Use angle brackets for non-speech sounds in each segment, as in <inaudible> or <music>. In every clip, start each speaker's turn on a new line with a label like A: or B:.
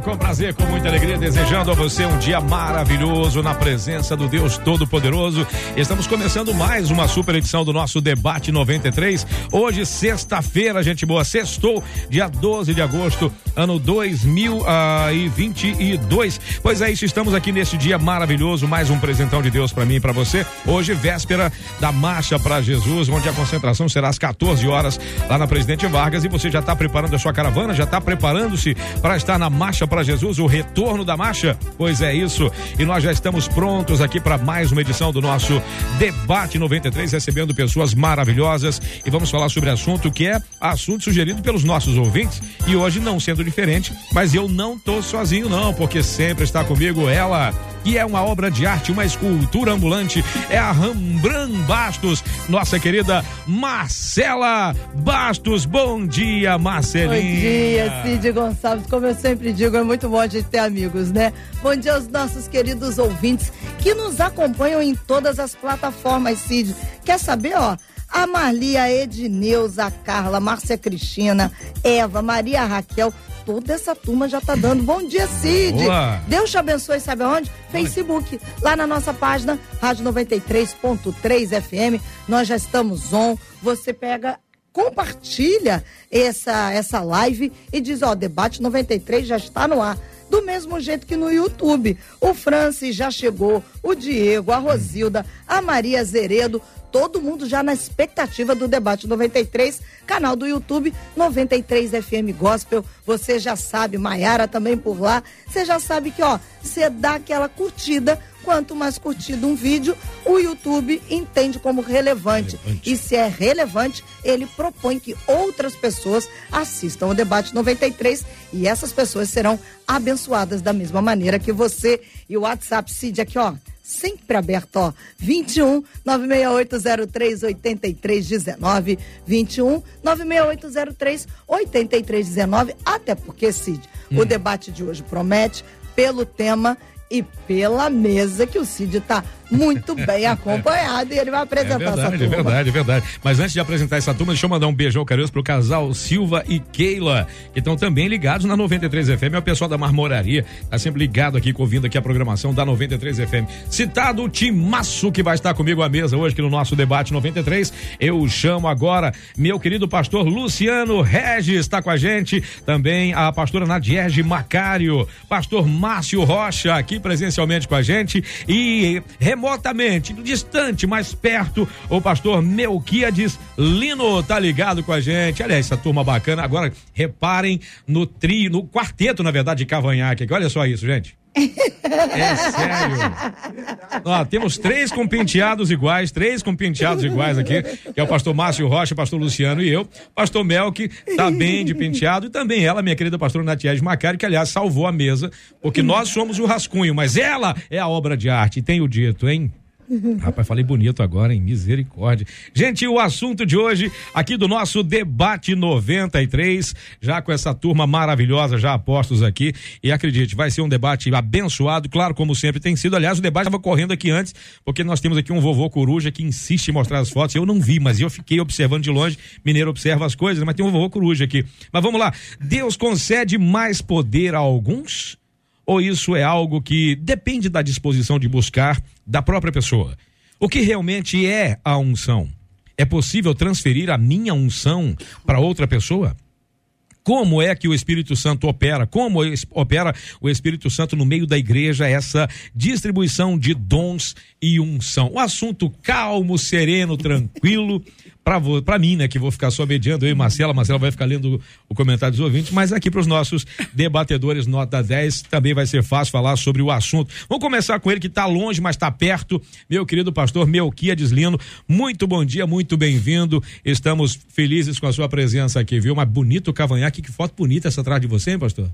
A: com prazer, com muita alegria, desejando a você um dia maravilhoso na presença do Deus Todo-Poderoso. Estamos começando mais uma super edição do nosso Debate 93. Hoje, sexta-feira, gente boa, sextou, dia 12 de agosto, ano 2022. Pois é, isso, estamos aqui neste dia maravilhoso, mais um presentão de Deus para mim e para você. Hoje, véspera da Marcha para Jesus, onde a concentração será às 14 horas lá na Presidente Vargas e você já está preparando a sua caravana, já está preparando-se para estar na Marcha para Jesus, o retorno da marcha? Pois é isso. E nós já estamos prontos aqui para mais uma edição do nosso Debate 93, recebendo pessoas maravilhosas e vamos falar sobre assunto que é assunto sugerido pelos nossos ouvintes e hoje não sendo diferente, mas eu não tô sozinho não, porque sempre está comigo ela que é uma obra de arte, uma escultura ambulante, é a Rembrandt Bastos, nossa querida Marcela Bastos. Bom dia, Marcelinha.
B: Bom dia, Cid Gonçalves. Como eu sempre digo, é muito bom a gente ter amigos, né? Bom dia aos nossos queridos ouvintes que nos acompanham em todas as plataformas, Cid. Quer saber, ó? A Marlia, Edneuza, Carla, Márcia Cristina, Eva, Maria Raquel, toda essa turma já tá dando. Bom dia, Cid. Boa. Deus te abençoe, sabe aonde? Facebook. Lá na nossa página, Rádio 93.3 FM. Nós já estamos on. Você pega compartilha essa essa live e diz, ó, debate 93 já está no ar do mesmo jeito que no YouTube. O Francis já chegou, o Diego, a Rosilda, a Maria Zeredo, todo mundo já na expectativa do debate 93, canal do YouTube 93 FM Gospel. Você já sabe, Maiara também por lá. Você já sabe que, ó, você dá aquela curtida. Quanto mais curtido um vídeo, o YouTube entende como relevante. relevante. E se é relevante, ele propõe que outras pessoas assistam o debate 93 e essas pessoas serão abençoadas da mesma maneira que você. E o WhatsApp Cid aqui, ó, sempre aberto, ó. 21 96803 8319. 21 96803 8319. Até porque, Cid, hum. o debate de hoje promete pelo tema e pela mesa que o Cid está muito bem acompanhado e ele vai apresentar é verdade, essa turma.
A: É verdade, é verdade. Mas antes de apresentar essa turma, deixa eu mandar um beijão carinhoso pro casal Silva e Keila, que estão também ligados na 93 FM. É o pessoal da Marmoraria, tá sempre ligado aqui, ouvindo aqui a programação da 93 FM. Citado o Timaço que vai estar comigo à mesa hoje aqui no nosso debate 93. Eu chamo agora meu querido pastor Luciano Regis, está com a gente. Também a pastora Nadierge Macário, pastor Márcio Rocha, aqui presencialmente com a gente. E remotamente, distante, mais perto, o pastor Melquiades Lino tá ligado com a gente. Aliás, essa turma bacana. Agora, reparem no trio, no quarteto, na verdade, de cavanhaque. Olha só isso, gente. É sério. Ó, temos três com penteados iguais, três com penteados iguais aqui, que é o pastor Márcio Rocha, pastor Luciano e eu. Pastor Melk tá bem de penteado e também ela, minha querida pastora Natiege Macari, que aliás salvou a mesa, porque nós somos o rascunho, mas ela é a obra de arte. Tenho dito, hein? <laughs> Rapaz, falei bonito agora, hein? Misericórdia. Gente, o assunto de hoje, aqui do nosso debate 93, já com essa turma maravilhosa, já apostos aqui. E acredite, vai ser um debate abençoado, claro, como sempre tem sido. Aliás, o debate estava correndo aqui antes, porque nós temos aqui um vovô coruja que insiste em mostrar as fotos. Eu não vi, mas eu fiquei observando de longe. Mineiro observa as coisas, mas tem um vovô coruja aqui. Mas vamos lá. Deus concede mais poder a alguns? Ou isso é algo que depende da disposição de buscar da própria pessoa? O que realmente é a unção? É possível transferir a minha unção para outra pessoa? Como é que o Espírito Santo opera? Como opera o Espírito Santo no meio da igreja, essa distribuição de dons e unção? Um assunto calmo, sereno, tranquilo, para mim, né, que vou ficar só mediando, eu e Marcela, Marcela vai ficar lendo o comentário dos ouvintes, mas aqui para os nossos debatedores nota 10 também vai ser fácil falar sobre o assunto. Vamos começar com ele que está longe, mas está perto, meu querido pastor Melquiades Lino. Muito bom dia, muito bem-vindo. Estamos felizes com a sua presença aqui, viu? Mas bonito cavanhaque, que foto bonita essa atrás de você, hein, pastor?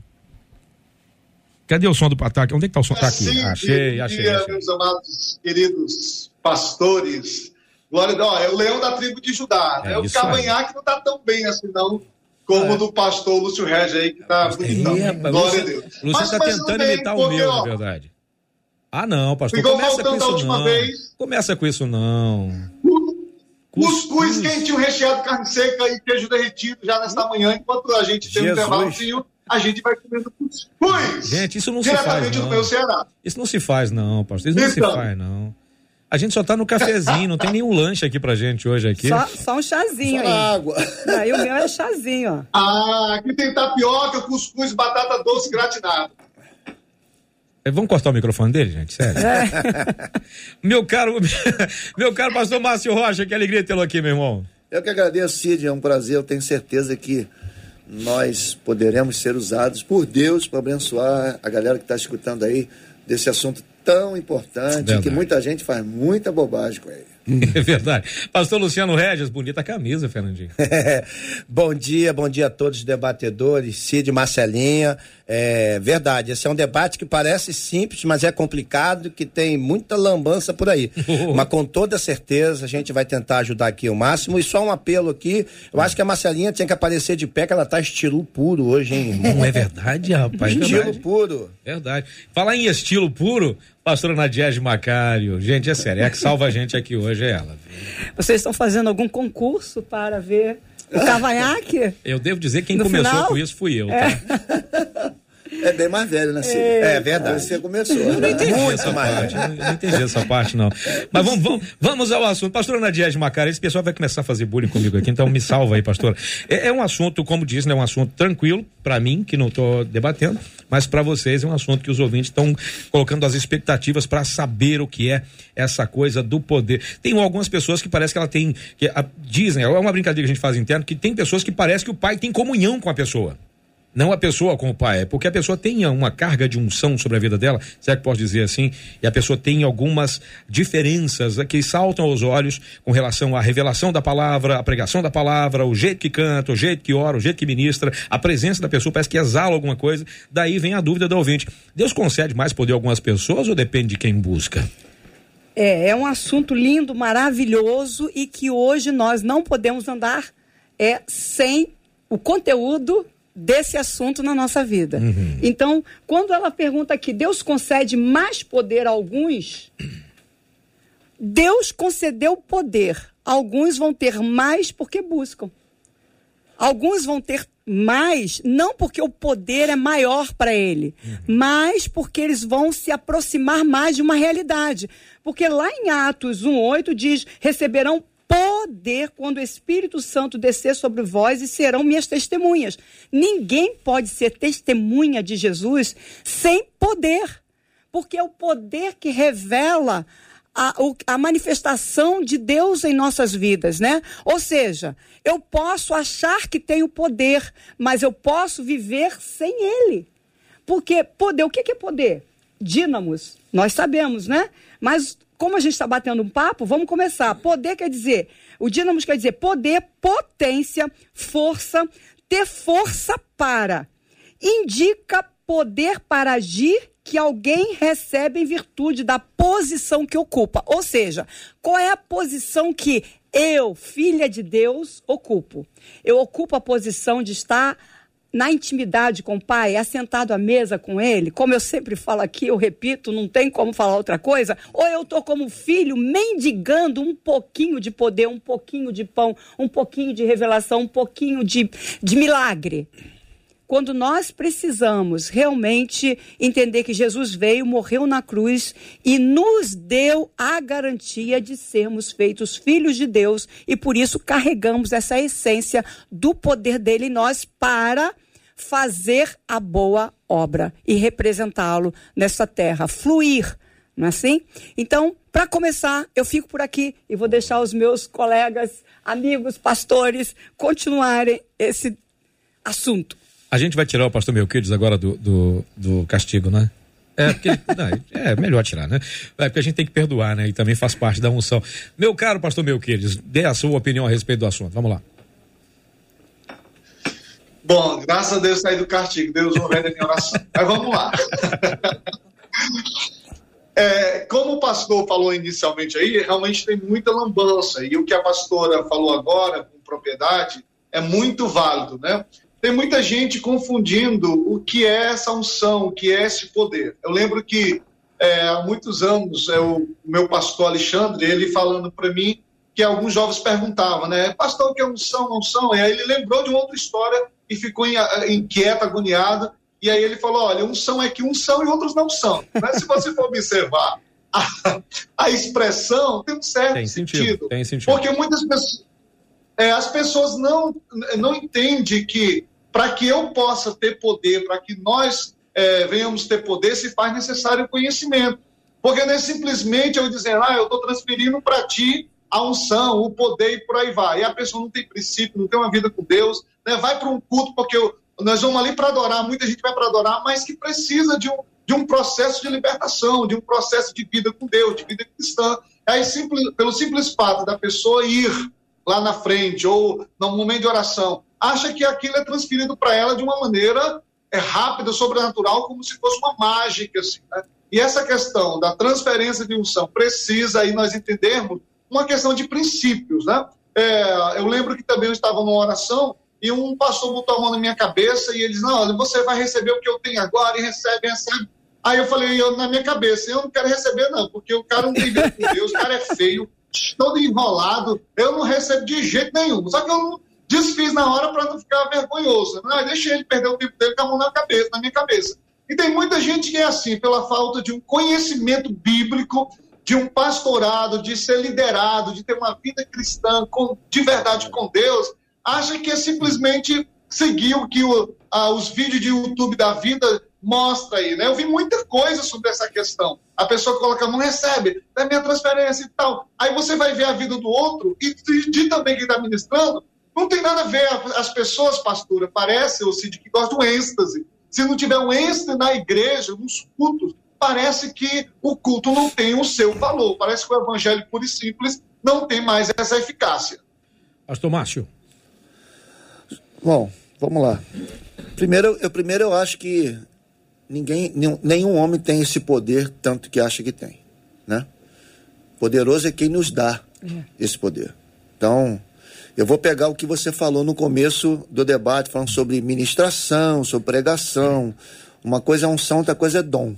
A: Cadê o som do pataque? Onde é que tá o som? Tá aqui.
C: Achei, achei, achei. meus amados queridos pastores Glória a Deus. Ó, é o leão da tribo de Judá. É, é o cavanhaque não está tão bem assim, não. Como o é. do pastor Lúcio Regis aí, que tá bonitão.
A: É, Glória a Deus. Lúcio está tentando imitar o meu, na verdade. Ah, não, pastor. Ficou começa com isso não. Vez. Começa com isso não.
C: Cuscuz quentinho recheado, carne seca e queijo derretido já nesta manhã, enquanto a gente tem Jesus. um intervalozinho, a gente vai comendo cuscuz.
A: Gente, isso não se faz. Não. do meu Ceará. Isso não se faz, não, pastor. Isso não então, se faz, não. A gente só tá no cafezinho, não tem nenhum lanche aqui pra gente hoje aqui.
D: Só, só um chazinho só aí. água. Aí o meu é chazinho, ó.
C: Ah, aqui tem tapioca, cuscuz, batata doce gratinado.
A: É, vamos cortar o microfone dele, gente? Sério. É. <laughs> meu caro, <laughs> meu caro pastor Márcio Rocha, que alegria tê-lo aqui, meu irmão.
E: Eu que agradeço, Cid, é um prazer, eu tenho certeza que nós poderemos ser usados por Deus para abençoar a galera que está escutando aí desse assunto tão importante Verdade. que muita gente faz muita bobagem com ele. <laughs>
A: É verdade. Pastor Luciano Regis, bonita camisa, Fernandinho. <laughs>
F: bom dia, bom dia a todos os debatedores, Cid Marcelinha. É verdade, esse é um debate que parece simples, mas é complicado, que tem muita lambança por aí. <laughs> mas com toda certeza a gente vai tentar ajudar aqui o máximo. E só um apelo aqui, eu acho que a Marcelinha tinha que aparecer de pé, que ela tá estilo puro hoje, hein?
A: Não é verdade, rapaz?
F: estilo verdade. puro.
A: Verdade. Falar em estilo puro, pastora Nadiege Macário. Gente, é sério, é a que salva a gente aqui hoje, é ela.
D: Vocês estão fazendo algum concurso para ver o cavanhaque?
A: Eu devo dizer que quem no começou final? com isso fui eu, tá?
E: É. <laughs> É bem mais velho, né?
F: É, é verdade.
E: Você começou.
A: Eu não entendi Muito essa parte. Não, entendi essa parte, não. Mas vamos, vamos, vamos ao assunto. Pastora Nadia de Macara, esse pessoal vai começar a fazer bullying comigo aqui, então me salva aí, pastora. É, é um assunto, como disse, né, um assunto tranquilo, para mim, que não estou debatendo, mas para vocês é um assunto que os ouvintes estão colocando as expectativas para saber o que é essa coisa do poder. Tem algumas pessoas que parece que ela tem, que a, dizem, é uma brincadeira que a gente faz interno, que tem pessoas que parece que o pai tem comunhão com a pessoa. Não a pessoa com o pai, é porque a pessoa tem uma carga de unção sobre a vida dela, será que posso dizer assim? E a pessoa tem algumas diferenças que saltam aos olhos com relação à revelação da palavra, a pregação da palavra, o jeito que canta, o jeito que ora, o jeito que ministra, a presença da pessoa parece que exala alguma coisa. Daí vem a dúvida do ouvinte: Deus concede mais poder a algumas pessoas ou depende de quem busca?
D: É, é um assunto lindo, maravilhoso e que hoje nós não podemos andar é sem o conteúdo desse assunto na nossa vida. Uhum. Então, quando ela pergunta que Deus concede mais poder a alguns, Deus concedeu poder. Alguns vão ter mais porque buscam. Alguns vão ter mais, não porque o poder é maior para ele, uhum. mas porque eles vão se aproximar mais de uma realidade. Porque lá em Atos 1,8 diz: receberão poder quando o Espírito Santo descer sobre vós e serão minhas testemunhas. Ninguém pode ser testemunha de Jesus sem poder, porque é o poder que revela a, a, manifestação de Deus em nossas vidas, né? Ou seja, eu posso achar que tenho poder, mas eu posso viver sem ele. Porque poder, o que é poder? Dínamos, nós sabemos, né? Mas como a gente está batendo um papo, vamos começar. Poder quer dizer, o dínamo quer dizer poder, potência, força, ter força para. Indica poder para agir que alguém recebe em virtude da posição que ocupa. Ou seja, qual é a posição que eu, filha de Deus, ocupo? Eu ocupo a posição de estar na intimidade com o pai, assentado à mesa com ele, como eu sempre falo aqui, eu repito, não tem como falar outra coisa, ou eu estou como filho mendigando um pouquinho de poder, um pouquinho de pão, um pouquinho de revelação, um pouquinho de, de milagre. Quando nós precisamos realmente entender que Jesus veio, morreu na cruz e nos deu a garantia de sermos feitos filhos de Deus e por isso carregamos essa essência do poder dele em nós para fazer a boa obra e representá-lo nessa terra, fluir, não é assim? Então, para começar, eu fico por aqui e vou deixar os meus colegas, amigos, pastores continuarem esse assunto.
A: A gente vai tirar o pastor Melquides agora do, do, do castigo, né? É, porque, <laughs> não, é melhor tirar, né? É porque a gente tem que perdoar, né? E também faz parte da unção. Meu caro pastor Melquides, dê a sua opinião a respeito do assunto. Vamos lá.
C: Bom, graças a Deus saí do castigo. Deus ouvindo a minha oração. Mas vamos lá. É, como o pastor falou inicialmente aí, realmente tem muita lambança. E o que a pastora falou agora, com propriedade, é muito válido, né? Tem muita gente confundindo o que é essa unção, o que é esse poder. Eu lembro que é, há muitos anos, é, o meu pastor Alexandre, ele falando para mim que alguns jovens perguntavam, né? Pastor, o que é unção, unção? E aí ele lembrou de uma outra história e ficou inquieto, agoniado. E aí ele falou: olha, uns são é que uns são e outros não são. Mas se você for observar, a, a expressão tem um certo tem sentido, sentido, Tem sentido. Porque muitas pessoas. É, as pessoas não, não entendem que para que eu possa ter poder, para que nós é, venhamos ter poder, se faz necessário conhecimento. Porque não é simplesmente eu dizer, ah, eu estou transferindo para ti a unção, o poder e por aí vai. E a pessoa não tem princípio, não tem uma vida com Deus, né? vai para um culto porque eu, nós vamos ali para adorar, muita gente vai para adorar, mas que precisa de um, de um processo de libertação, de um processo de vida com Deus, de vida cristã. Aí, simples, pelo simples fato da pessoa ir lá na frente ou no momento de oração, acha que aquilo é transferido para ela de uma maneira é, rápida, sobrenatural, como se fosse uma mágica. Assim, né? E essa questão da transferência de unção precisa aí nós entendermos uma questão de princípios. Né? É, eu lembro que também eu estava numa oração e um pastor botou a mão na minha cabeça e ele disse: Não, olha, você vai receber o que eu tenho agora e recebe, recebe. Aí eu falei, eu, na minha cabeça, eu não quero receber, não, porque o cara não tem com Deus, o cara é feio, todo enrolado, eu não recebo de jeito nenhum. Só que eu não desfiz na hora para não ficar vergonhoso. Não, deixei ele perder o tempo dele com a mão na cabeça, na minha cabeça. E tem muita gente que é assim, pela falta de um conhecimento bíblico, de um pastorado, de ser liderado, de ter uma vida cristã com, de verdade com Deus, acha que é simplesmente seguir o que o, ah, os vídeos de YouTube da vida mostra aí, né? Eu vi muita coisa sobre essa questão. A pessoa coloca a mão, recebe, é minha transferência e tal. Aí você vai ver a vida do outro e de também quem está ministrando, não tem nada a ver. As pessoas, pastora, parece, ou Cid, que gostam de um êxtase. Se não tiver um êxtase na igreja, nos cultos, parece que o culto não tem o seu valor. Parece que o evangelho puro e simples não tem mais essa eficácia.
A: Pastor Márcio.
E: Bom, vamos lá. Primeiro, eu, primeiro eu acho que ninguém, nenhum homem tem esse poder tanto que acha que tem, né? Poderoso é quem nos dá é. esse poder. Então, eu vou pegar o que você falou no começo do debate, falando sobre ministração, sobre pregação. Uma coisa é unção, outra coisa é dom.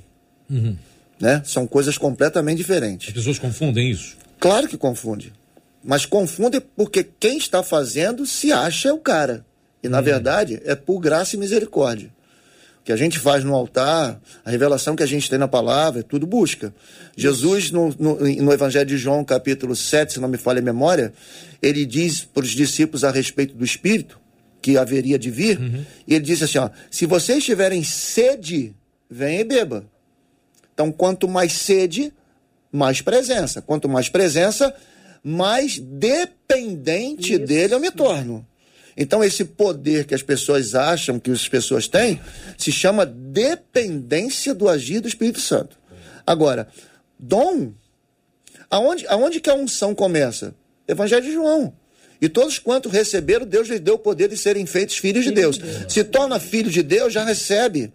E: Uhum. Né? São coisas completamente diferentes.
A: As pessoas confundem isso?
E: Claro que confunde. Mas confunde porque quem está fazendo se acha o cara. E, na hum. verdade, é por graça e misericórdia. O que a gente faz no altar, a revelação que a gente tem na palavra, é tudo busca. Jesus, no, no, no, Evangelho de João, capítulo 7, se não me falha a memória, ele diz para os discípulos a respeito do Espírito, que haveria de vir, uhum. e ele diz assim: ó, se vocês tiverem sede, venha e beba. Então, quanto mais sede, mais presença. Quanto mais presença, mais dependente Isso. dele eu me torno. Então, esse poder que as pessoas acham que as pessoas têm se chama dependência do agir do Espírito Santo. Agora, dom, aonde, aonde que a unção começa? Evangelho de João. E todos quantos receberam, Deus lhes deu o poder de serem feitos filhos de Deus. Se torna filho de Deus, já recebe.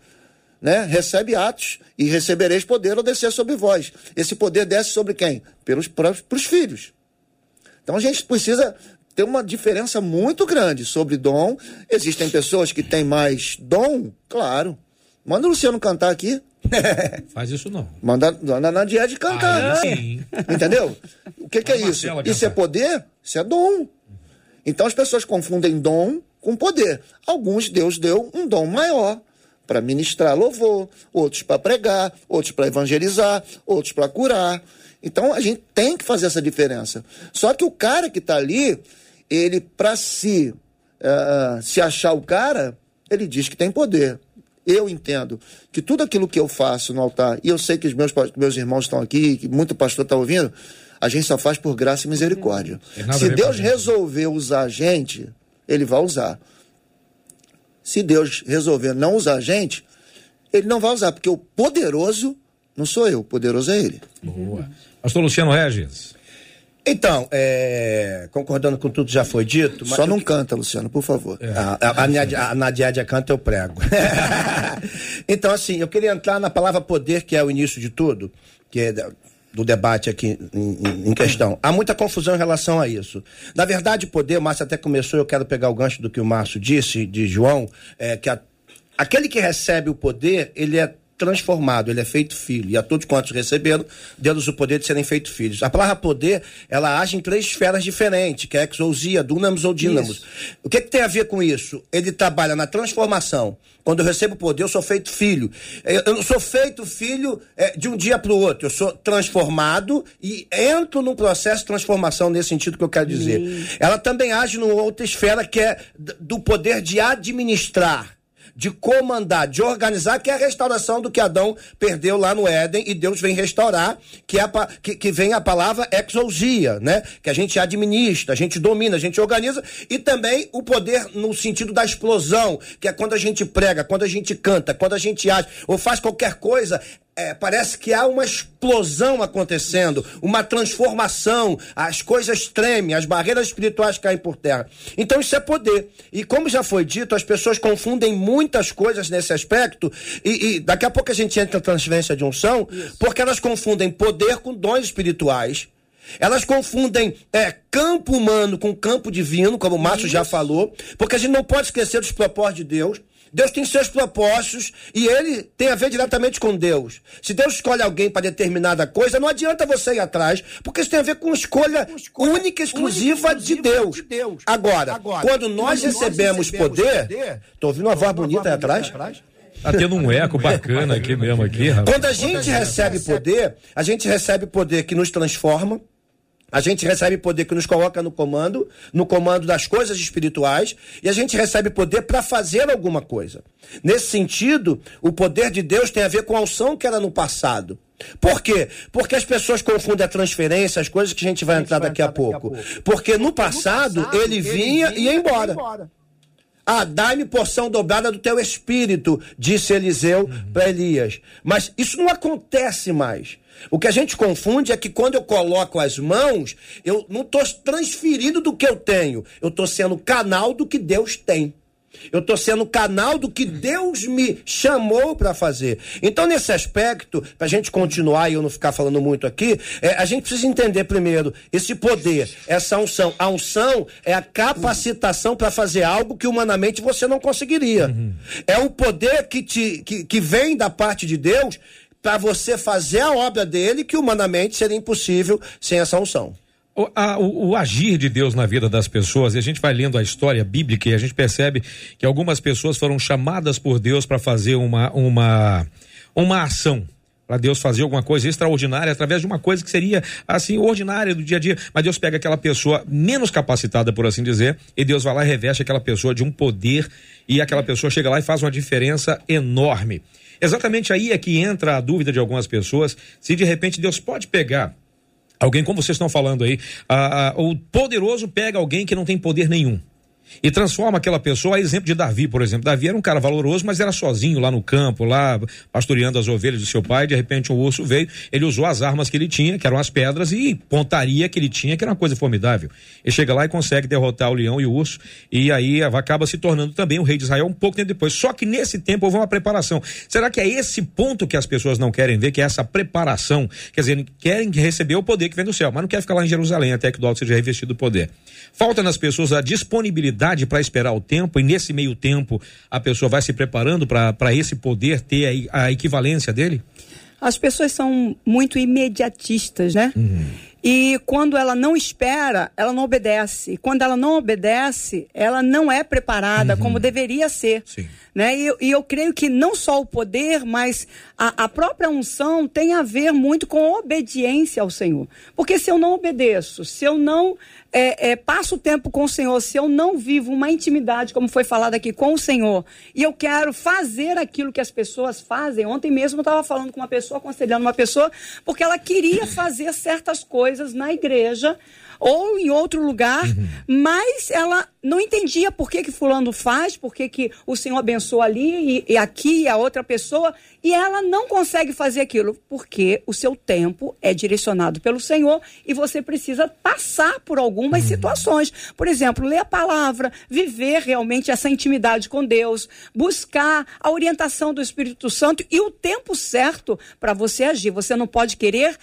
E: Né? Recebe atos e recebereis poder ou descer sobre vós. Esse poder desce sobre quem? Pelos próprios filhos. Então a gente precisa tem uma diferença muito grande sobre dom. Existem pessoas que têm mais dom, claro. Manda o Luciano cantar aqui. <laughs>
A: Faz isso não.
E: Manda, manda a Nadiede cantar. Ah, sim. Entendeu? O que, que é isso? Isso é poder? Isso é dom. Então as pessoas confundem dom com poder. Alguns Deus deu um dom maior para ministrar louvor, outros para pregar, outros para evangelizar, outros para curar. Então a gente tem que fazer essa diferença. Só que o cara que está ali, ele, para se, uh, se achar o cara, ele diz que tem poder. Eu entendo que tudo aquilo que eu faço no altar, e eu sei que os meus, meus irmãos estão aqui, que muito pastor está ouvindo, a gente só faz por graça e misericórdia. Se Deus resolver usar a gente, ele vai usar. Se Deus resolver não usar a gente, ele não vai usar, porque o poderoso não sou eu, o poderoso é ele.
A: Boa. Pastor Luciano Regis.
F: Então, é, concordando com tudo que já foi dito.
E: Só não canta, Luciano, por favor. É.
F: A, a, a, a canta, eu prego. <laughs> então, assim, eu queria entrar na palavra poder, que é o início de tudo, que é do debate aqui em, em, questão. Há muita confusão em relação a isso. Na verdade, poder, o Márcio até começou, eu quero pegar o gancho do que o Márcio disse, de João, é, que a, aquele que recebe o poder, ele é transformado, ele é feito filho. E a todos quantos receberam, deu-nos o poder de serem feitos filhos. A palavra poder, ela age em três esferas diferentes, que é exousia, dunamis ou dínamos. O que, que tem a ver com isso? Ele trabalha na transformação. Quando eu recebo poder, eu sou feito filho. Eu não sou feito filho é, de um dia para o outro. Eu sou transformado e entro num processo de transformação nesse sentido que eu quero dizer. Ela também age numa outra esfera que é do poder de administrar de comandar, de organizar, que é a restauração do que Adão perdeu lá no Éden e Deus vem restaurar, que, é a, que, que vem a palavra exousia, né? Que a gente administra, a gente domina, a gente organiza, e também o poder no sentido da explosão, que é quando a gente prega, quando a gente canta, quando a gente age, ou faz qualquer coisa, é, parece que há uma explosão acontecendo, uma transformação, as coisas tremem, as barreiras espirituais caem por terra. Então isso é poder. E como já foi dito, as pessoas confundem muitas coisas nesse aspecto, e, e daqui a pouco a gente entra na transferência de unção, isso. porque elas confundem poder com dons espirituais. Elas confundem é, campo humano com campo divino, como o Márcio já falou, porque a gente não pode esquecer dos propósitos de Deus. Deus tem seus propósitos e ele tem a ver diretamente com Deus. Se Deus escolhe alguém para determinada coisa, não adianta você ir atrás, porque isso tem a ver com escolha, com escolha única, exclusiva, única, de, Deus. de Deus. Agora, Agora quando nós recebemos, nós recebemos poder, poder, tô ouvindo uma voz bonita aí atrás? atrás?
A: Tá tendo um eco bacana aqui mesmo aqui,
F: rapaz. Quando a gente recebe poder, a gente recebe poder que nos transforma, a gente recebe poder que nos coloca no comando, no comando das coisas espirituais, e a gente recebe poder para fazer alguma coisa. Nesse sentido, o poder de Deus tem a ver com a unção que era no passado. Por quê? Porque as pessoas confundem a transferência, as coisas que a gente vai, a gente entrar, vai daqui, entrar a daqui, a pouco. Porque no passado, no passado ele, vinha ele vinha e ia embora. embora. Ah, dá-me porção dobrada do teu espírito, disse Eliseu uhum. para Elias. Mas isso não acontece mais. O que a gente confunde é que quando eu coloco as mãos, eu não estou transferindo do que eu tenho, eu estou sendo canal do que Deus tem. Eu estou sendo canal do que Deus me chamou para fazer. Então, nesse aspecto, para a gente continuar e eu não ficar falando muito aqui, é, a gente precisa entender primeiro esse poder, essa unção. A unção é a capacitação para fazer algo que humanamente você não conseguiria. Uhum. É o poder que, te, que, que vem da parte de Deus para você fazer a obra dele que humanamente seria impossível sem essa unção.
A: O, a, o, o, agir de Deus na vida das pessoas, e a gente vai lendo a história bíblica e a gente percebe que algumas pessoas foram chamadas por Deus para fazer uma, uma, uma ação. Para Deus fazer alguma coisa extraordinária através de uma coisa que seria assim, ordinária do dia a dia. Mas Deus pega aquela pessoa menos capacitada, por assim dizer, e Deus vai lá e reveste aquela pessoa de um poder, e aquela pessoa chega lá e faz uma diferença enorme. Exatamente aí é que entra a dúvida de algumas pessoas se de repente Deus pode pegar alguém, como vocês estão falando aí, a, a, o poderoso pega alguém que não tem poder nenhum e transforma aquela pessoa, a exemplo de Davi, por exemplo. Davi era um cara valoroso, mas era sozinho lá no campo, lá pastoreando as ovelhas do seu pai. De repente um urso veio, ele usou as armas que ele tinha, que eram as pedras, e pontaria que ele tinha, que era uma coisa formidável. Ele chega lá e consegue derrotar o leão e o urso, e aí acaba se tornando também o rei de Israel um pouco tempo depois. Só que nesse tempo houve uma preparação. Será que é esse ponto que as pessoas não querem ver, que é essa preparação? Quer dizer, querem receber o poder que vem do céu, mas não quer ficar lá em Jerusalém até que o alto seja revestido do poder. Falta nas pessoas a disponibilidade para esperar o tempo, e nesse meio tempo a pessoa vai se preparando para esse poder ter a, a, equivalência dele?
D: As pessoas são muito imediatistas, né? Uhum. E quando ela não espera, ela não obedece. E quando ela não obedece, ela não é preparada uhum. como deveria ser. Sim. Né? E, e, eu creio que não só o poder, mas a, a, própria unção tem a ver muito com obediência ao Senhor. Porque se eu não obedeço, se eu não é, é, passo tempo com o Senhor, se eu não vivo uma intimidade, como foi falado aqui, com o Senhor, e eu quero fazer aquilo que as pessoas fazem. Ontem mesmo eu estava falando com uma pessoa, aconselhando uma pessoa, porque ela queria fazer certas coisas na igreja ou em outro lugar, uhum. mas ela não entendia por que, que fulano faz, por que, que o Senhor abençoa ali e, e aqui e a outra pessoa, e ela não consegue fazer aquilo, porque o seu tempo é direcionado pelo Senhor e você precisa passar por algumas uhum. situações. Por exemplo, ler a palavra, viver realmente essa intimidade com Deus, buscar a orientação do Espírito Santo e o tempo certo para você agir. Você não pode querer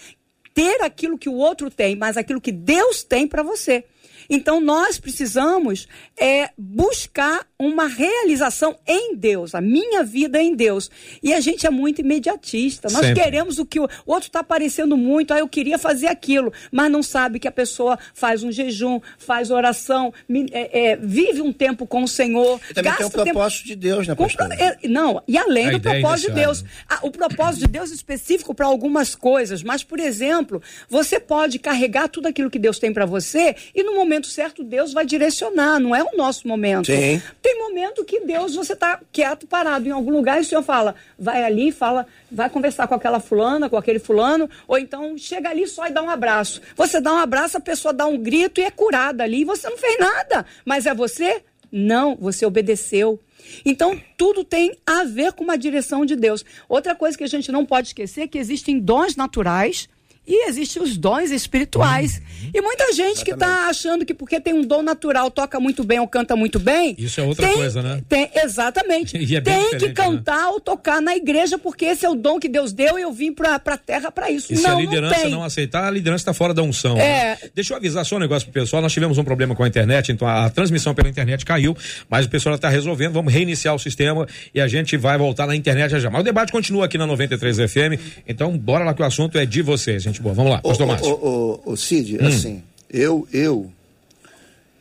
D: ter aquilo que o outro tem, mas aquilo que Deus tem para você. Então nós precisamos é, buscar uma realização em Deus, a minha vida em Deus. E a gente é muito imediatista. Nós Sempre. queremos o que o, o outro está aparecendo muito, ah, eu queria fazer aquilo, mas não sabe que a pessoa faz um jejum, faz oração, é, é, vive um tempo com o Senhor.
F: E também tem o propósito tempo... de Deus, né, pastor?
D: É, não, e além a do propósito de Deus. Ah, o propósito de Deus é específico para algumas coisas, mas, por exemplo, você pode carregar tudo aquilo que Deus tem para você e no momento momento certo Deus vai direcionar, não é o nosso momento.
F: Sim.
D: Tem momento que Deus, você está quieto, parado em algum lugar e o Senhor fala, vai ali, fala, vai conversar com aquela fulana, com aquele fulano, ou então chega ali só e dá um abraço. Você dá um abraço, a pessoa dá um grito e é curada ali, e você não fez nada. Mas é você? Não, você obedeceu. Então, tudo tem a ver com uma direção de Deus. Outra coisa que a gente não pode esquecer é que existem dons naturais e existem os dons espirituais. Uhum. E muita gente Exatamente. que está achando que porque tem um dom natural, toca muito bem ou canta muito bem.
A: Isso é outra
D: tem,
A: coisa, né?
D: Tem, exatamente. <laughs> é tem que né? cantar né? ou tocar na igreja, porque esse é o dom que Deus deu e eu vim para a terra para isso.
A: E
D: não, se
A: a liderança não, não, aceitar, a liderança está fora da unção. É... Né? Deixa eu avisar só um negócio pro pessoal. Nós tivemos um problema com a internet, então a, a transmissão pela internet caiu, mas o pessoal está resolvendo. Vamos reiniciar o sistema e a gente vai voltar na internet já já. Mas o debate continua aqui na 93 FM. Então, bora lá que o assunto é de vocês, gente boa. Vamos lá, pastor
E: Márcio. O, Cid, hum. assim, eu, eu,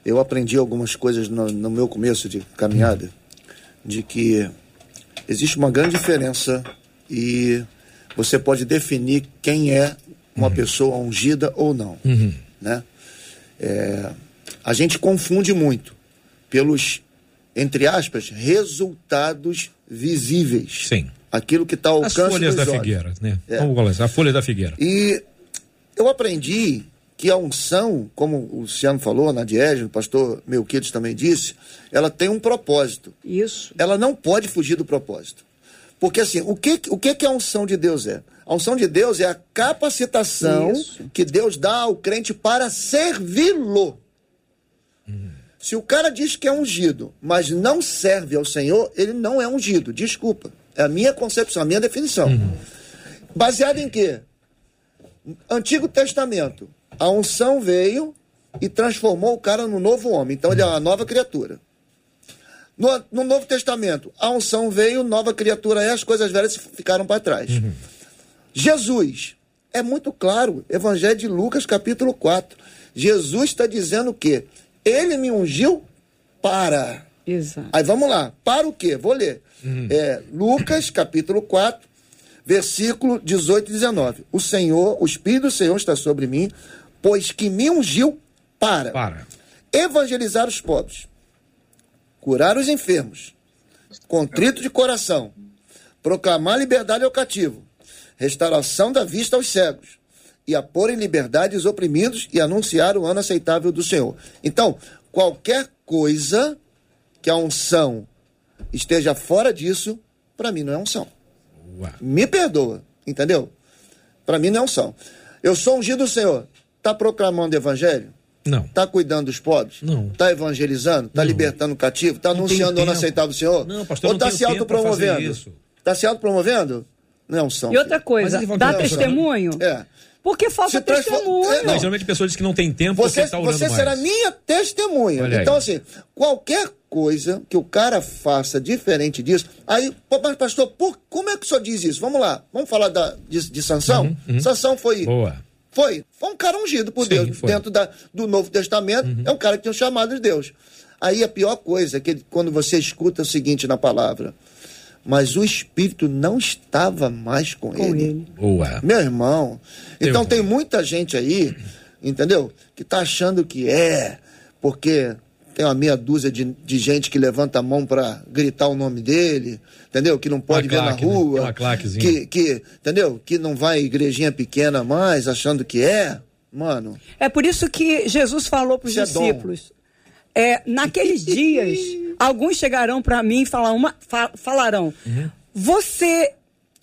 E: eu aprendi algumas coisas no, no meu começo de caminhada, hum. de que existe uma grande diferença e você pode definir quem é uma uhum. pessoa ungida ou não, uhum. né? É, a gente confunde muito pelos, entre aspas, resultados visíveis.
A: Sim.
E: Aquilo que está ao alcance
A: As folhas da olhos. figueira, né? É. Vamos a folha da figueira.
E: E eu aprendi que a unção, como o Luciano falou, na Diégese, o pastor Melquides também disse, ela tem um propósito.
D: Isso.
E: Ela não pode fugir do propósito. Porque assim, o que, o que, que a unção de Deus é? A unção de Deus é a capacitação Isso. que Deus dá ao crente para servi-lo. Hum. Se o cara diz que é ungido, mas não serve ao Senhor, ele não é ungido. Desculpa. É a minha concepção, a minha definição. Uhum. Baseado em quê? Antigo Testamento, a unção veio e transformou o cara no novo homem. Então ele é uma nova criatura. No, no Novo Testamento, a unção veio, nova criatura é, as coisas velhas ficaram para trás. Uhum. Jesus, é muito claro, Evangelho de Lucas, capítulo 4. Jesus está dizendo que ele me ungiu para.
D: Exato.
E: Aí vamos lá, para o quê? Vou ler. Uhum. É, Lucas, capítulo 4, versículo 18 e 19. O Senhor, o Espírito do Senhor está sobre mim, pois que me ungiu para,
A: para.
E: evangelizar os pobres, curar os enfermos, contrito de coração, proclamar liberdade ao cativo, restauração da vista aos cegos, e a pôr em liberdade os oprimidos e anunciar o ano aceitável do Senhor. Então, qualquer coisa que a unção esteja fora disso, para mim não é unção. Me perdoa, entendeu? Para mim não são. Eu sou ungido do Senhor. Tá proclamando o evangelho?
A: Não.
E: Tá cuidando dos pobres?
A: Não.
E: Tá evangelizando? Tá não. libertando o cativo? Tá não anunciando o aceitável do Senhor?
A: Não, pastor,
E: Ou tá se autopromovendo? Tá se autopromovendo? Não são.
D: E outra coisa, dá testemunho?
E: É.
D: Porque falta testemunho. É,
A: não. Geralmente pessoas dizem que não tem tempo
E: você,
A: tá
E: você será minha testemunha. Olha então, aí. assim, qualquer coisa que o cara faça diferente disso. Aí, mas pastor, por, como é que o senhor diz isso? Vamos lá, vamos falar da, de, de Sansão? Uhum, uhum. Sansão foi.
A: Boa.
E: Foi. Foi um cara ungido por Sim, Deus. Foi. Dentro da, do Novo Testamento, uhum. é um cara que tem um chamado de Deus. Aí a pior coisa é que quando você escuta o seguinte na palavra mas o espírito não estava mais com, com ele. ele.
A: Boa.
E: Meu irmão. Então tem muita gente aí, entendeu? Que tá achando que é, porque tem uma meia dúzia de, de gente que levanta a mão para gritar o nome dele, entendeu? Que não pode ver claque, na né? rua.
A: Né?
E: Que, que, entendeu? Que não vai igrejinha pequena mais, achando que é. Mano.
D: É por isso que Jesus falou para os
E: é
D: discípulos. É, naqueles <laughs> dias, alguns chegarão para mim e falar uma, fa- falarão: Você,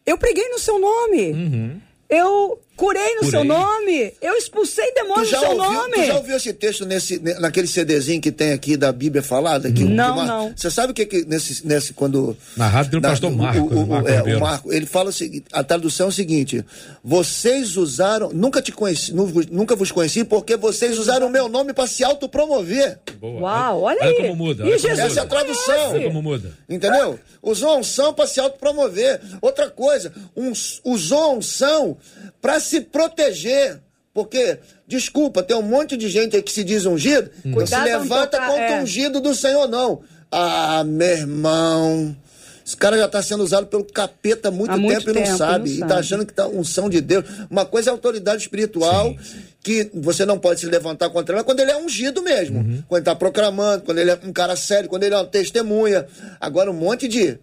D: eu preguei no seu nome. Eu curei no seu
A: Curei.
D: nome. Eu expulsei demônios no
E: já,
D: seu
E: ouviu,
D: nome.
E: tu já ouviu esse texto nesse, ne- naquele CDzinho que tem aqui da Bíblia falada? Que,
D: Não, não.
E: Você sabe o que que nesse, nesse quando...
A: Narrado pelo
E: na-
A: pastor Marco,
E: O, o,
A: Marco
E: é, o Marco, ele fala o seguinte, a tradução é o seguinte, vocês usaram, nunca te conheci, nu- nunca vos conheci porque vocês usaram o meu nome para se autopromover.
A: Boa.
D: Uau, olha aí.
A: como muda.
D: E
A: olha como
D: Jesus
E: Essa é a tradução.
A: Olha como muda.
E: Entendeu? Usou a unção para se autopromover. Outra coisa, uns- usou a unção para se proteger. Porque, desculpa, tem um monte de gente aí que se diz ungido, não se levanta contra
D: é.
E: o ungido do Senhor, não. Ah, meu irmão. Esse cara já está sendo usado pelo capeta há muito,
D: Há muito
E: tempo, e não
D: tempo,
E: sabe.
D: não
E: e tá
D: sabe.
E: achando que tá unção de Deus. Uma coisa é autoridade espiritual, que você não pode se levantar contra ela quando ele é ungido mesmo.
A: Uhum.
E: Quando ele tá proclamando, quando ele é um cara sério, quando ele é uma testemunha. Agora, um monte de.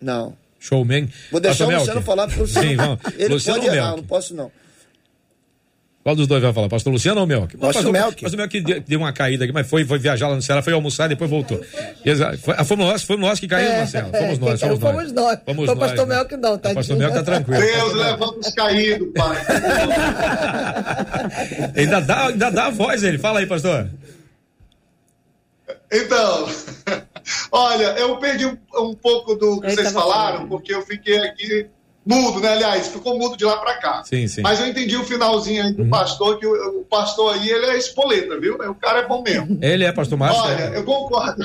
E: Não.
A: Showman.
E: Vou deixar
A: Pastor
E: o Luciano
A: Melk.
E: falar, porque o Luciano,
A: Sim, vamos. <laughs>
E: ele
A: Luciano
E: pode errar, não posso não.
A: Qual dos dois vai falar? Pastor Luciano ou Melk?
E: Pastor
A: Pastor
E: Melk.
A: Pastor Melk deu, deu uma caída aqui, mas foi, foi viajar lá no Ceará, foi almoçar e depois voltou. Exato. Foi, ah, fomos nós, fomos nós que caímos, Marcelo. Fomos nós, fomos
B: caiu
A: nós.
B: fomos nós.
A: Fomos
B: Foi o
A: nós,
B: pastor
A: né?
B: Melk não,
A: O pastor
B: tadinho.
A: Melk tá tranquilo.
C: Deus levanta os caídos, pai. <laughs>
A: ainda, dá, ainda dá a voz ele. Fala aí, pastor.
C: Então, olha, eu perdi um, um pouco do que
D: Ele
C: vocês falaram,
D: falando.
C: porque eu fiquei aqui mudo, né? Aliás, ficou mudo de lá para cá.
A: Sim, sim.
C: Mas eu entendi o finalzinho aí do pastor, que o, o pastor aí, ele é espoleta, viu? O cara é bom mesmo. <laughs>
A: Ele é pastor Márcio?
C: Olha,
A: né?
C: eu concordo.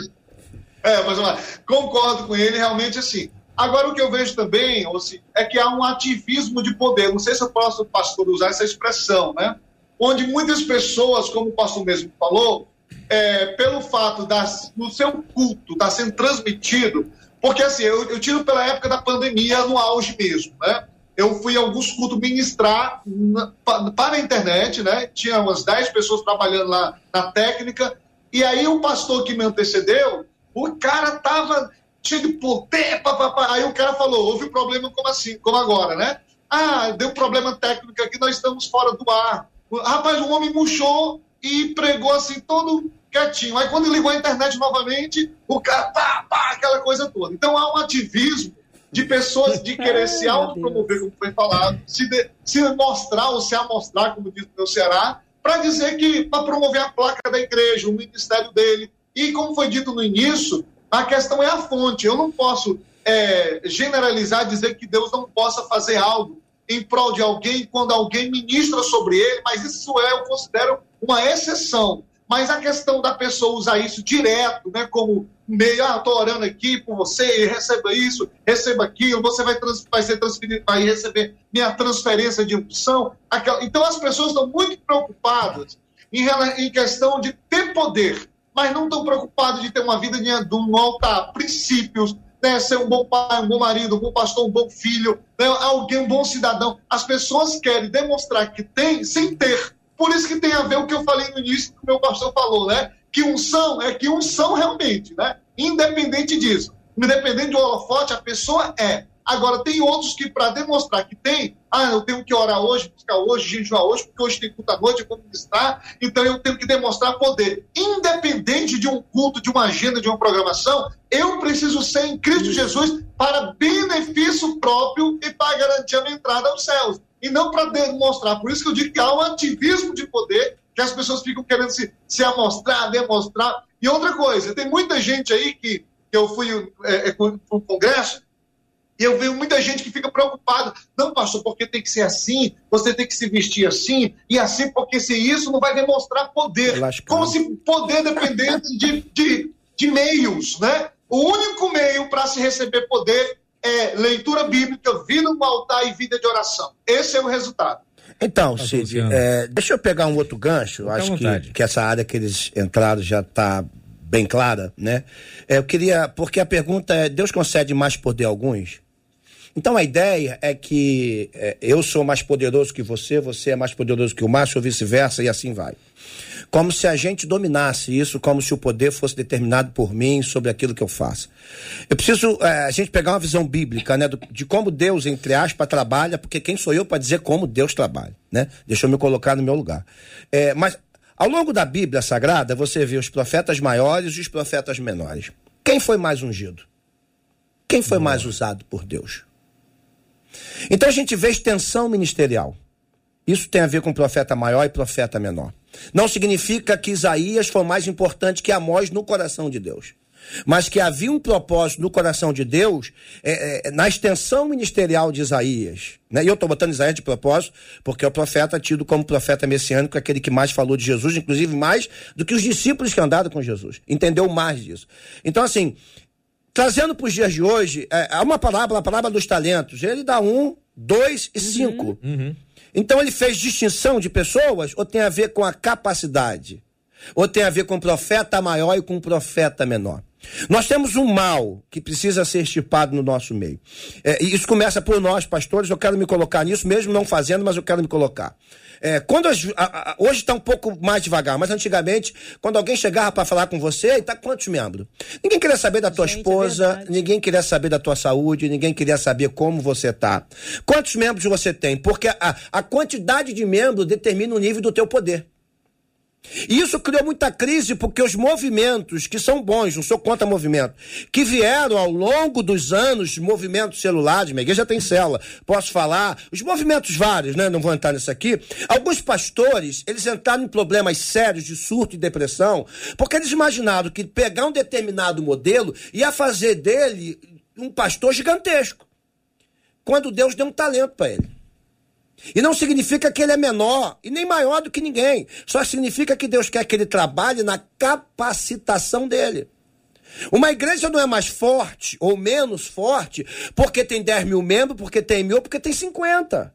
C: É, mas vamos lá. Concordo com ele, realmente assim. Agora, o que eu vejo também, Ossi, é que há um ativismo de poder. Não sei se eu posso, pastor, usar essa expressão, né? Onde muitas pessoas, como o pastor mesmo falou, é, pelo fato das, do seu culto estar sendo transmitido, porque assim, eu, eu tiro pela época da pandemia no auge mesmo, né? Eu fui alguns cultos ministrar na- pa- para a internet, né? Tinha umas 10 pessoas trabalhando lá na técnica, e aí o pastor que me antecedeu, o cara tava cheio de poder, papapá. aí o cara falou, houve problema como assim, como agora, né? Ah, deu problema técnico aqui, nós estamos fora do ar. Rapaz, o homem murchou e pregou assim todo quietinho. Aí quando ligou a internet novamente, o cara, pá, pá, aquela coisa toda. Então há um ativismo de pessoas de querer <laughs> se
D: Ai, meu
C: autopromover, como foi falado, se, de- se mostrar ou se amostrar, como diz o meu Ceará, para dizer que, para promover a placa da igreja, o ministério dele. E como foi dito no início, a questão é a fonte. Eu não posso é, generalizar, dizer que Deus não possa fazer algo em prol de alguém quando alguém ministra sobre ele, mas isso é, eu considero uma exceção. Mas a questão da pessoa usar isso direto, né, como meio, ah, estou orando aqui por você, receba isso, receba aquilo, você vai, trans, vai ser transferido, vai receber minha transferência de unção. Aquela... Então as pessoas estão muito preocupadas em, em questão de ter poder, mas não estão preocupadas de ter uma vida de, de um altar, princípios, né, ser um bom pai, um bom marido, um bom pastor, um bom filho, né, alguém, um bom cidadão. As pessoas querem demonstrar que tem sem ter. Por isso que tem a ver o que eu falei no início, que o meu pastor falou, né? Que unção é que unção realmente, né? Independente disso. Independente do holofote, a pessoa é. Agora, tem outros que, para demonstrar que tem, ah, eu tenho que orar hoje, buscar hoje, jejuar hoje, porque hoje tem culto à noite, eu vou ministrar, então eu tenho que demonstrar poder. Independente de um culto, de uma agenda, de uma programação, eu preciso ser em Cristo Jesus para benefício próprio e para garantir a minha entrada aos céus. E não para demonstrar. Por isso que eu digo que há um ativismo de poder que as pessoas ficam querendo se, se amostrar, demonstrar. E outra coisa, tem muita gente aí que, que eu fui é, é, para um congresso e eu vejo muita gente que fica preocupada. Não, pastor, porque tem que ser assim, você tem que se vestir assim, e assim, porque se isso não vai demonstrar poder. Como se poder dependesse de, de, de meios, né? O único meio para se receber poder é leitura bíblica, vida no altar e vida de oração. Esse é o resultado.
F: Então,
A: Tá
F: Cid, é, deixa eu pegar um outro gancho.
A: Fica
F: Acho que, que essa área que eles entraram já está bem clara, né? É, eu queria, porque a pergunta é: Deus concede mais poder a alguns? Então a ideia é que é, eu sou mais poderoso que você, você é mais poderoso que o Márcio, ou vice-versa, e assim vai. Como se a gente dominasse isso, como se o poder fosse determinado por mim sobre aquilo que eu faço. Eu preciso é, a gente pegar uma visão bíblica, né, do, de como Deus, entre aspas, trabalha, porque quem sou eu para dizer como Deus trabalha, né? Deixa eu me colocar no meu lugar. É, mas ao longo da Bíblia Sagrada, você vê os profetas maiores e os profetas menores. Quem foi mais ungido? Quem foi mais usado por Deus? Então a gente vê extensão ministerial. Isso tem a ver com profeta maior e profeta menor. Não significa que Isaías foi mais importante que Amós no coração de Deus. Mas que havia um propósito no coração de Deus é, é, na extensão ministerial de Isaías. Né? E eu estou botando Isaías de propósito, porque é o profeta tido como profeta messiânico, aquele que mais falou de Jesus, inclusive mais do que os discípulos que andaram com Jesus. Entendeu mais disso. Então, assim, trazendo para os dias de hoje, é, há uma palavra, a palavra dos talentos. Ele dá um, dois e cinco. Uhum. Então ele fez distinção de pessoas ou tem a ver com a capacidade? Ou tem a ver com profeta maior e com profeta menor? Nós temos um mal que precisa ser estipado no nosso meio. É, isso começa por nós, pastores. Eu quero me colocar nisso, mesmo não fazendo, mas eu quero me colocar. É, quando a, a, hoje está um pouco mais devagar, mas antigamente, quando alguém chegava para falar com você, está quantos membros? Ninguém queria saber da tua Gente, é esposa, é ninguém queria saber da tua saúde, ninguém queria saber como você está. Quantos membros você tem? Porque a, a quantidade de membros determina o nível do teu poder. E isso criou muita crise porque os movimentos, que são bons, não sou contra movimento, que vieram ao longo dos anos, movimentos celulares, minha igreja tem célula, posso falar, os movimentos vários, né? Não vou entrar nisso aqui. Alguns pastores, eles entraram em problemas sérios de surto e depressão, porque eles imaginaram que pegar um determinado modelo ia fazer dele um pastor gigantesco. Quando Deus deu um talento para ele. E não significa que ele é menor e nem maior do que ninguém. Só significa que Deus quer que ele trabalhe na capacitação dele. Uma igreja não é mais forte ou menos forte porque tem 10 mil membros, porque tem mil, porque tem 50.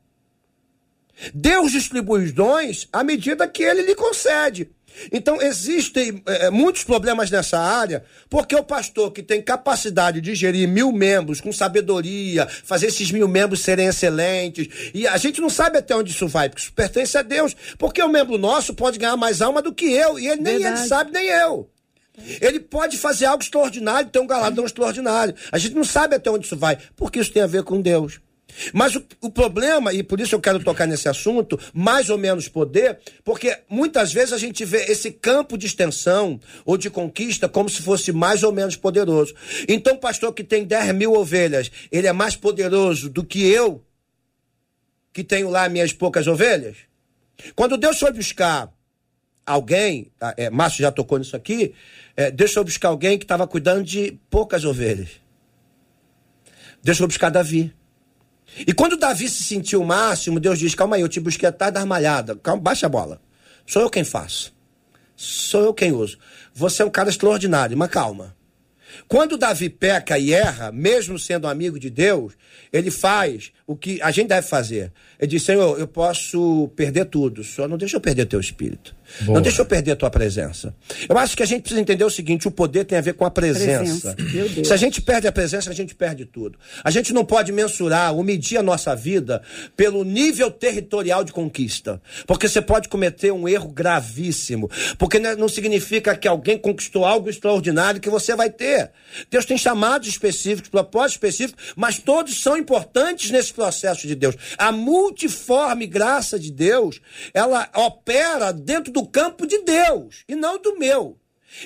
F: Deus distribui os dons à medida que ele lhe concede. Então, existem é, muitos problemas nessa área, porque o pastor que tem capacidade de gerir mil membros com sabedoria, fazer esses mil membros serem excelentes, e a gente não sabe até onde isso vai, porque isso pertence a Deus, porque o membro nosso pode ganhar mais alma do que eu, e ele, nem ele sabe, nem eu. Ele pode fazer algo extraordinário, ter um galardão extraordinário. A gente não sabe até onde isso vai, porque isso tem a ver com Deus. Mas o, o, problema, e por isso eu quero tocar nesse assunto, mais ou menos poder, porque muitas vezes a gente vê esse campo de extensão ou de conquista como se fosse mais ou menos poderoso. Então, pastor que tem 10 mil ovelhas, ele é mais poderoso do que eu, que tenho lá minhas poucas ovelhas? Quando Deus foi buscar alguém, ah, é, Márcio já tocou nisso aqui, é, Deus foi buscar alguém que estava cuidando de poucas ovelhas. Deus foi buscar Davi. E quando Davi se sentiu o máximo, Deus diz: Calma aí, eu te busquei atrás da armalhada. Calma, baixa a bola. Sou eu quem faço. Sou eu quem uso. Você é um cara extraordinário, mas calma. Quando Davi peca e erra, mesmo sendo amigo de Deus, ele faz o que a gente deve fazer. Ele diz: Senhor, eu posso perder tudo, só não deixa eu perder teu espírito. Boa. Não deixa eu perder a tua presença. Eu acho que a gente precisa entender o seguinte: o poder tem a ver com a presença. presença. Se a gente perde a presença, a gente perde tudo. A gente não pode mensurar ou medir a nossa vida pelo nível territorial de conquista. Porque você pode cometer um erro gravíssimo. Porque não significa que alguém conquistou algo extraordinário que você vai ter. Deus tem chamados específicos, propósitos específicos, mas todos são importantes nesse processo de Deus. A multiforme graça de Deus, ela opera dentro do campo de Deus e não do meu.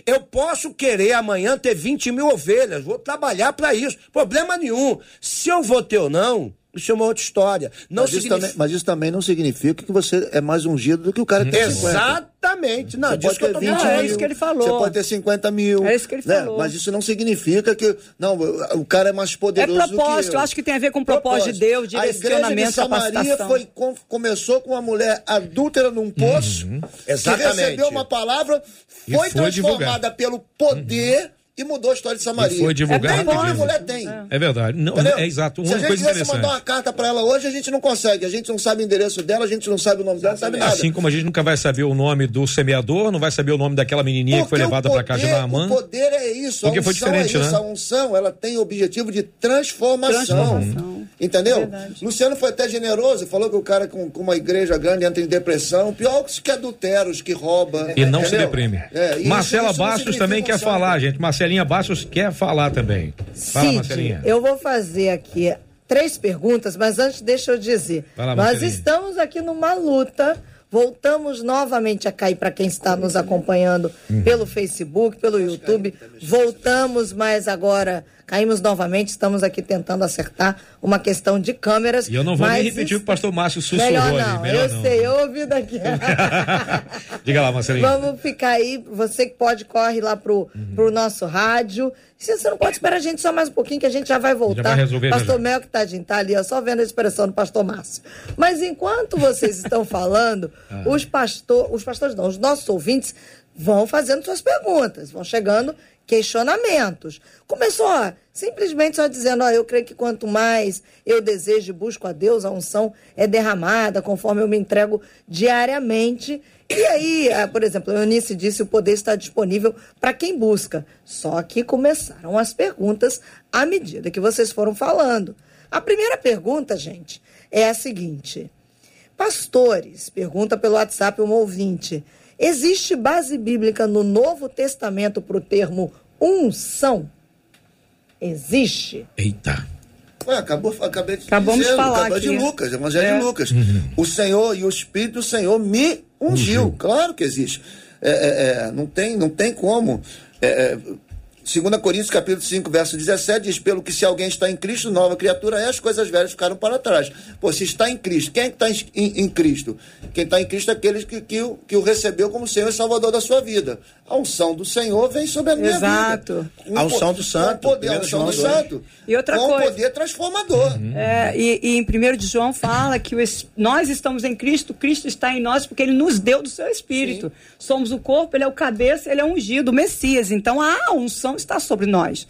F: Eu posso querer amanhã ter 20 mil ovelhas, vou trabalhar para isso, problema nenhum. Se eu vou ter ou não, isso é uma outra história. Não
E: mas, significa... isso também, mas isso também não significa que você é mais ungido do que o cara que tem
F: Exatamente. Não, você
E: pode ter 20 mil, é isso que ele falou. Você pode ter 50 mil.
D: É isso que ele né? falou.
E: Mas isso não significa que. Não, o cara é mais poderoso.
D: É propósito, eu. acho que tem a ver com o propósito, propósito. de Deus, direcionamento,
E: a igreja de Samaria foi, com, começou com uma mulher adúltera num poço, uhum. que recebeu uma palavra, foi, foi transformada divulgar. pelo poder. Uhum e mudou a história de Samaria.
A: E foi divulgado.
E: É a mulher tem. É,
A: é verdade. Não, é exato. Uma
E: Se a gente quisesse mandar uma carta para ela hoje, a gente não consegue. A gente não sabe o endereço dela, a gente não sabe o nome dela, não sabe nada.
A: Assim como a gente nunca vai saber o nome do semeador, não vai saber o nome daquela menininha Porque que foi levada para casa de Naamã.
E: O poder é isso.
A: Porque foi diferente,
E: é
A: isso.
E: né? A unção, ela tem o objetivo de transformação. transformação. Entendeu? Verdade. Luciano foi até generoso, falou que o cara com, com uma igreja grande entra em depressão. Pior que adulteros, que rouba.
A: E não entendeu? se deprime. É, Marcela isso, Bastos também quer falar, gente. Marcelinha Bastos quer falar também. Fala,
B: Cid, Marcelinha. Eu vou fazer aqui três perguntas, mas antes deixa eu dizer. Lá, nós estamos aqui numa luta Voltamos novamente a cair para quem está nos acompanhando uhum. pelo Facebook, pelo YouTube. Voltamos, mas agora caímos novamente. Estamos aqui tentando acertar uma questão de câmeras.
A: E eu não vou nem repetir o que o pastor Márcio sussurrou
B: melhor não,
A: ali. Melhor
B: eu não. sei, eu ouvi daqui. <laughs> <laughs>
A: Diga lá, Marcelinho.
B: Vamos ficar aí. Você que pode, corre lá pro, uhum. pro nosso rádio. Se você não pode esperar a gente só mais um pouquinho, que a gente já vai voltar. Já vai
A: resolver
B: pastor
A: já.
B: Mel que tadinho, tá ali, ó, só vendo a expressão do pastor Márcio. Mas enquanto vocês <laughs> estão falando, ah. os pastores, os pastores não, os nossos ouvintes vão fazendo suas perguntas, vão chegando questionamentos. Começou ó, simplesmente só dizendo, ó, eu creio que quanto mais eu desejo e busco a Deus, a unção é derramada conforme eu me entrego diariamente e aí, ah, por exemplo, Eunice disse o poder está disponível para quem busca. Só que começaram as perguntas à medida que vocês foram falando. A primeira pergunta, gente, é a seguinte: Pastores, pergunta pelo WhatsApp um ouvinte, existe base bíblica no Novo Testamento para o termo unção? Existe?
A: Eita.
E: Ué, acabou, acabei de
D: Acabamos
E: dizer,
D: de falar
E: acabou
D: aqui.
E: de Lucas, Evangelho é. de Lucas. Uhum. O Senhor e o Espírito do Senhor me ungiu. Uhum. Claro que existe. É, é, é, não, tem, não tem como. É, é 2 Coríntios capítulo 5, verso 17, diz, pelo que se alguém está em Cristo, nova criatura é, as coisas velhas ficaram para trás. Pô, se está em Cristo, quem é está em, em, Cristo? Quem está em Cristo é aquele que, que, que o recebeu como Senhor e Salvador da sua vida. A unção do Senhor vem sobre a minha
D: Exato.
E: vida.
F: Exato. A unção do santo.
E: Com poder, a unção do santo.
D: E outra
E: com
D: coisa.
E: poder transformador.
D: Uhum. É, e, e, em 1 de João fala que o, nós estamos em Cristo, Cristo está em nós, porque ele nos deu do seu Espírito. Sim. Somos o corpo, ele é o cabeça, ele é o ungido, o Messias. Então a unção está sobre nós.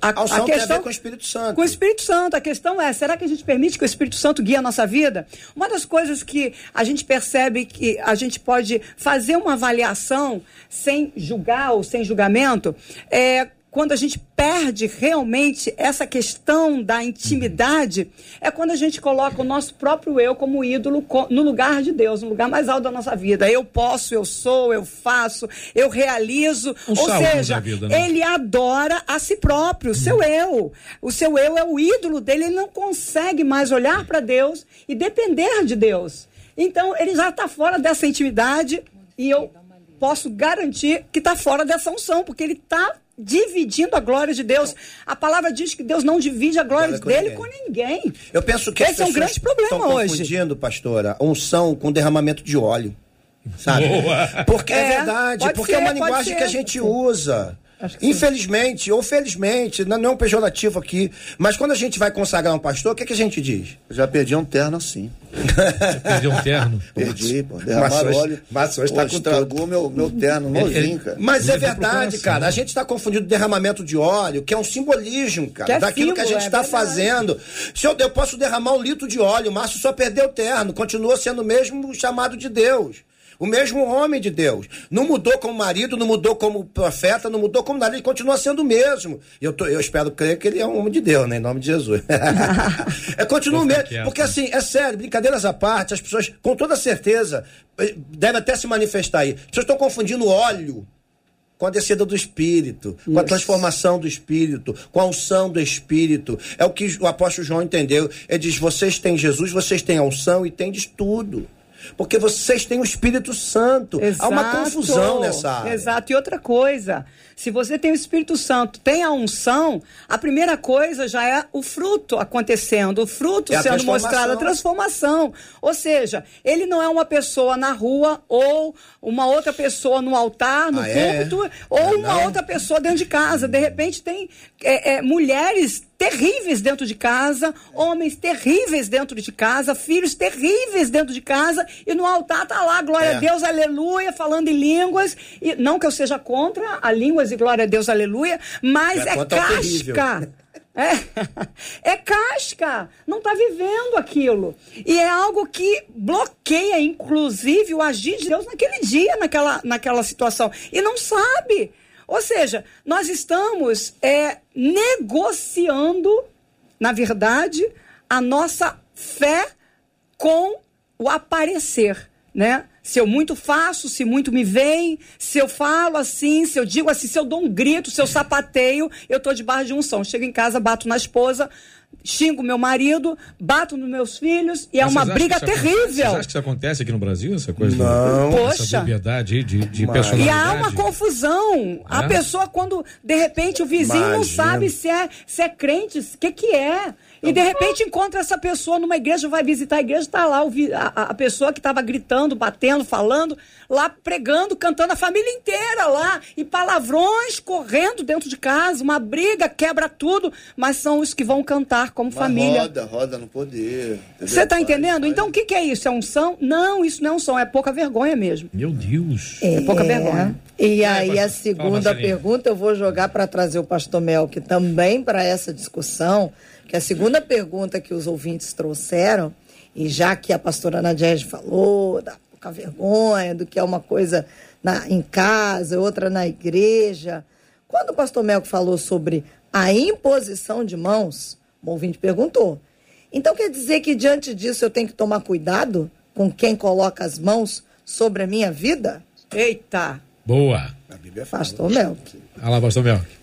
F: A, a, a questão com o Espírito Santo.
D: Com o Espírito Santo. A questão é, será que a gente permite que o Espírito Santo guie a nossa vida? Uma das coisas que a gente percebe que a gente pode fazer uma avaliação sem julgar ou sem julgamento é quando a gente perde realmente essa questão da intimidade, é quando a gente coloca o nosso próprio eu como ídolo no lugar de Deus, no lugar mais alto da nossa vida. Eu posso, eu sou, eu faço, eu realizo. Ou seja,
A: vida, né?
D: ele adora a si próprio, o seu eu. O seu eu é o ídolo dele, ele não consegue mais olhar para Deus e depender de Deus. Então, ele já está fora dessa intimidade e eu posso garantir que está fora dessa unção, porque ele está dividindo a glória de Deus. A palavra diz que Deus não divide a glória, glória dele com ninguém. com ninguém.
F: Eu penso que
D: esse é um grande problema hoje.
F: confundindo, pastora, unção com derramamento de óleo. Sabe? Boa. Porque é, é verdade, porque ser, é uma linguagem que a gente usa. Infelizmente, ou felizmente, não é um pejorativo aqui, mas quando a gente vai consagrar um pastor, o que, é que a gente diz?
E: já perdi um terno assim. <laughs>
A: Perdeu um terno?
E: Perdi, pô. Derramaram óleo.
F: Mas hoje está
E: com meu, meu terno novinho, cara.
F: Mas é verdade, cara. A gente está confundindo derramamento de óleo, que é um simbolismo, cara, que é daquilo símbolo, que a gente está é fazendo. Se eu, eu posso derramar um litro de óleo, o Márcio só perdeu o terno, continua sendo o mesmo chamado de Deus. O mesmo homem de Deus. Não mudou como marido, não mudou como profeta, não mudou como nada. Ele continua sendo o mesmo. Eu, tô, eu espero crer que ele é um homem de Deus, né? Em nome de Jesus. <laughs> é, continua o mesmo. Porque assim, é sério, brincadeiras à parte, as pessoas, com toda certeza, eh, devem até se manifestar aí. As pessoas estão confundindo óleo com a descida do Espírito, Isso. com a transformação do Espírito, com a unção do Espírito. É o que o apóstolo João entendeu. Ele diz: vocês têm Jesus, vocês têm a unção e têm de tudo. Porque vocês têm o Espírito Santo.
D: Exato.
F: Há uma confusão nessa área.
D: Exato. E outra coisa, se você tem o Espírito Santo, tem a unção, a primeira coisa já é o fruto acontecendo, o fruto é sendo mostrado, a transformação. Ou seja, ele não é uma pessoa na rua ou uma outra pessoa no altar, no ah, é? púlpito, é? ou não, uma não. outra pessoa dentro de casa. De repente tem é, é, mulheres terríveis dentro de casa, homens terríveis dentro de casa, filhos terríveis dentro de casa, e no altar tá lá, glória é. a Deus, aleluia, falando em línguas, e não que eu seja contra a línguas e glória a Deus, aleluia, mas é, é casca. <laughs> É, é casca, não está vivendo aquilo. E é algo que bloqueia, inclusive, o agir de Deus naquele dia, naquela, naquela situação. E não sabe. Ou seja, nós estamos é, negociando, na verdade, a nossa fé com o aparecer, né? Se eu muito faço, se muito me vem, se eu falo assim, se eu digo assim, se eu dou um grito, se eu sapateio, eu tô debaixo de unção. Chego em casa, bato na esposa, xingo meu marido, bato nos meus filhos e é Mas uma briga terrível. Você
A: acha que isso acontece aqui no Brasil, essa coisa?
F: Não.
A: Poxa. Essa de, de personalidade?
D: E há uma confusão. É? A pessoa, quando de repente o vizinho Imagina. não sabe se é, se é crente, o que que é. E de repente encontra essa pessoa numa igreja, vai visitar a igreja, está lá a, a, pessoa que estava gritando, batendo, falando, lá pregando, cantando a família inteira lá, e palavrões correndo dentro de casa, uma briga, quebra tudo, mas são os que vão cantar como uma família.
E: Roda, roda no poder.
D: Você está entendendo? Faz. Então o que, que, é isso? É um som? Não, isso não é um som, é pouca vergonha mesmo.
A: Meu Deus.
D: É, é pouca vergonha.
B: E é, aí a segunda pergunta eu vou jogar para trazer o pastor Mel, que também para essa discussão que a segunda pergunta que os ouvintes trouxeram, e já que a pastora Nadiege falou da pouca vergonha, do que é uma coisa na, em casa, outra na igreja. Quando o pastor Melco falou sobre a imposição de mãos, o ouvinte perguntou. Então quer dizer que diante disso eu tenho que tomar cuidado com quem coloca as mãos sobre a minha vida?
D: Eita!
A: Boa!
B: A Bíblia fala. Pastor Melk.
A: Olha lá, pastor Melk.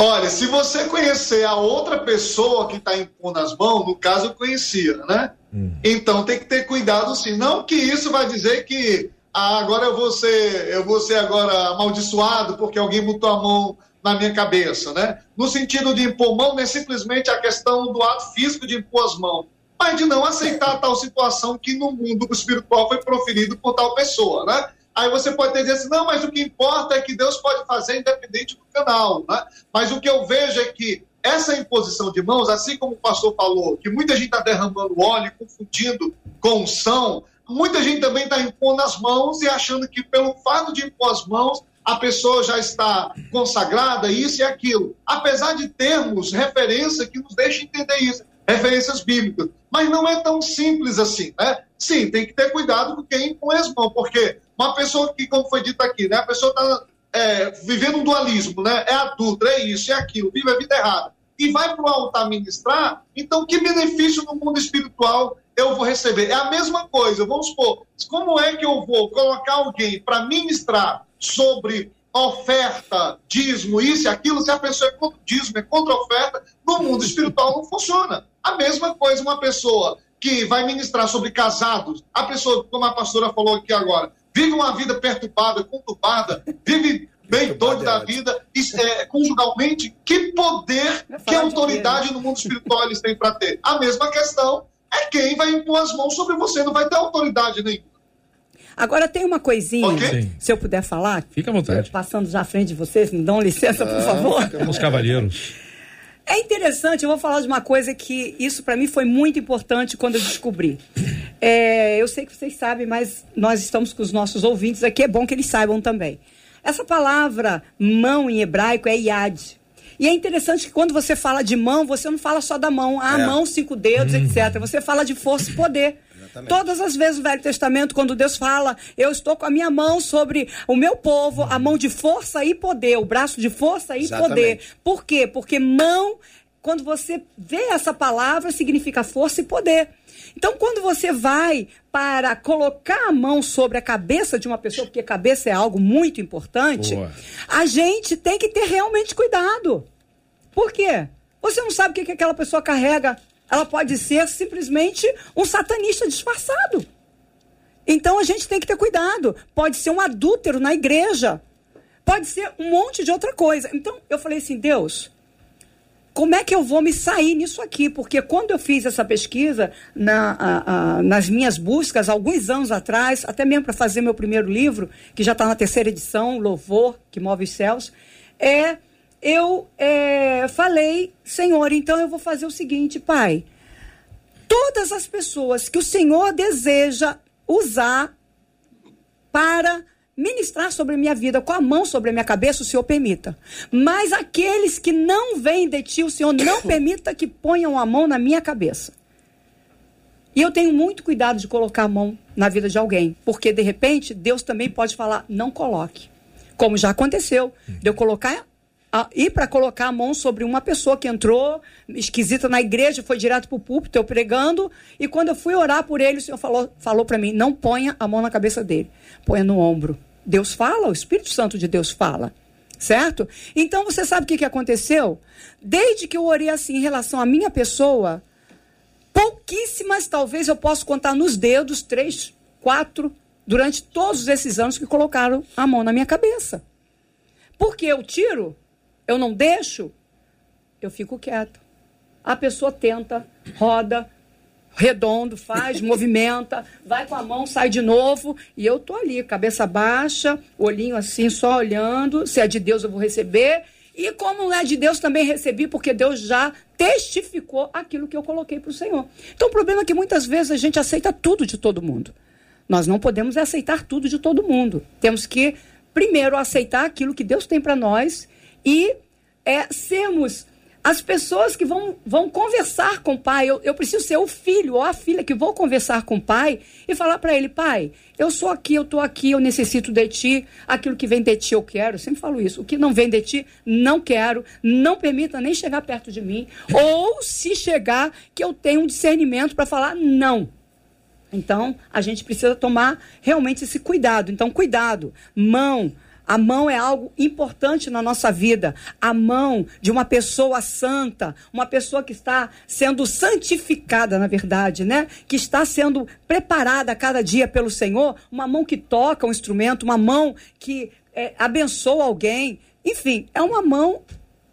C: Olha, se você conhecer a outra pessoa que está impondo as mãos, no caso eu conhecia, né? Hum. Então tem que ter cuidado sim. Não que isso vai dizer que ah, agora eu vou ser, eu vou ser agora amaldiçoado porque alguém botou a mão na minha cabeça, né? No sentido de impor mão, não é simplesmente a questão do ato físico de impor as mãos, mas de não aceitar tal situação que no mundo espiritual foi proferido por tal pessoa, né? Aí você pode dizer assim, não, mas o que importa é que Deus pode fazer independente do canal. Né? Mas o que eu vejo é que essa imposição de mãos, assim como o pastor falou, que muita gente está derramando óleo, confundindo com unção, muita gente também está impondo as mãos e achando que pelo fato de impor as mãos, a pessoa já está consagrada, isso e aquilo. Apesar de termos referência que nos deixa entender isso, referências bíblicas. Mas não é tão simples assim, né? Sim, tem que ter cuidado com quem impõe as mãos, porque uma pessoa que, como foi dito aqui, né, a pessoa está é, vivendo um dualismo, né? É adulto, é isso, é aquilo, vive a vida errada. E vai para o altar ministrar, então que benefício no mundo espiritual eu vou receber? É a mesma coisa, vamos supor, como é que eu vou colocar alguém para ministrar sobre oferta, dízimo, isso e aquilo, se a pessoa é contra dízimo, é contra oferta, no mundo espiritual não funciona. A mesma coisa, uma pessoa que vai ministrar sobre casados, a pessoa, como a pastora falou aqui agora, vive uma vida perturbada, conturbada, vive bem doido da vida, é, conjugalmente, que poder, que autoridade no mundo espiritual eles têm para ter? A mesma questão é quem vai impor as mãos sobre você, não vai ter autoridade nenhuma.
D: Agora tem uma coisinha, okay. se eu puder falar.
A: Fica à vontade.
D: Passando já à frente de vocês, me dão licença, por ah, favor.
A: Os cavalheiros.
D: É interessante, eu vou falar de uma coisa que isso para mim foi muito importante quando eu descobri. É, eu sei que vocês sabem, mas nós estamos com os nossos ouvintes aqui, é bom que eles saibam também. Essa palavra mão em hebraico é yad. E é interessante que quando você fala de mão, você não fala só da mão, a é. mão, cinco dedos, hum. etc. Você fala de força e poder. Exatamente. Todas as vezes no Velho Testamento, quando Deus fala, eu estou com a minha mão sobre o meu povo, a mão de força e poder, o braço de força e Exatamente. poder. Por quê? Porque mão, quando você vê essa palavra, significa força e poder. Então, quando você vai para colocar a mão sobre a cabeça de uma pessoa, porque cabeça é algo muito importante, Boa. a gente tem que ter realmente cuidado. Por quê? Você não sabe o que, que aquela pessoa carrega ela pode ser simplesmente um satanista disfarçado. Então a gente tem que ter cuidado. Pode ser um adúltero na igreja. Pode ser um monte de outra coisa. Então eu falei assim, Deus, como é que eu vou me sair nisso aqui? Porque quando eu fiz essa pesquisa na, a, a, nas minhas buscas, alguns anos atrás, até mesmo para fazer meu primeiro livro, que já está na terceira edição, Louvor, que move os céus, é eu é, falei, Senhor, então eu vou fazer o seguinte, Pai. Todas as pessoas que o Senhor deseja usar para ministrar sobre a minha vida, com a mão sobre a minha cabeça, o Senhor permita. Mas aqueles que não vêm de ti, o Senhor não <coughs> permita que ponham a mão na minha cabeça. E eu tenho muito cuidado de colocar a mão na vida de alguém, porque de repente Deus também pode falar, não coloque. Como já aconteceu, de eu colocar ir para colocar a mão sobre uma pessoa que entrou esquisita na igreja, foi direto para o púlpito, eu pregando, e quando eu fui orar por ele, o Senhor falou, falou para mim: não ponha a mão na cabeça dele, ponha no ombro. Deus fala, o Espírito Santo de Deus fala. Certo? Então você sabe o que, que aconteceu? Desde que eu orei assim em relação à minha pessoa, pouquíssimas, talvez eu possa contar nos dedos, três, quatro, durante todos esses anos que colocaram a mão na minha cabeça. Porque eu tiro, eu não deixo, eu fico quieto. A pessoa tenta, roda, redondo, faz, <laughs> movimenta, vai com a mão, sai de novo, e eu tô ali, cabeça baixa, olhinho assim, só olhando, se é de Deus eu vou receber, e como não é de Deus também recebi, porque Deus já testificou aquilo que eu coloquei para o Senhor. Então o problema é que muitas vezes a gente aceita tudo de todo mundo. Nós não podemos aceitar tudo de todo mundo. Temos que primeiro aceitar aquilo que Deus tem para nós e é, sermos as pessoas que vão, vão conversar com o pai. Eu, eu preciso ser o filho ou a filha que vou conversar com o pai e falar para ele: pai, eu sou aqui, eu estou aqui, eu necessito de ti. Aquilo que vem de ti eu quero. Eu sempre falo isso. O que não vem de ti, não quero. Não permita nem chegar perto de mim. ou se chegar, que eu tenha um discernimento para falar não. Então, a gente precisa tomar realmente esse cuidado. Então, cuidado. Mão a mão é algo importante na nossa vida. A mão de uma pessoa santa, uma pessoa que está sendo santificada, na verdade, né? Que está sendo preparada a cada dia pelo Senhor. Uma mão que toca um instrumento, uma mão que é, abençoa alguém. Enfim, é uma mão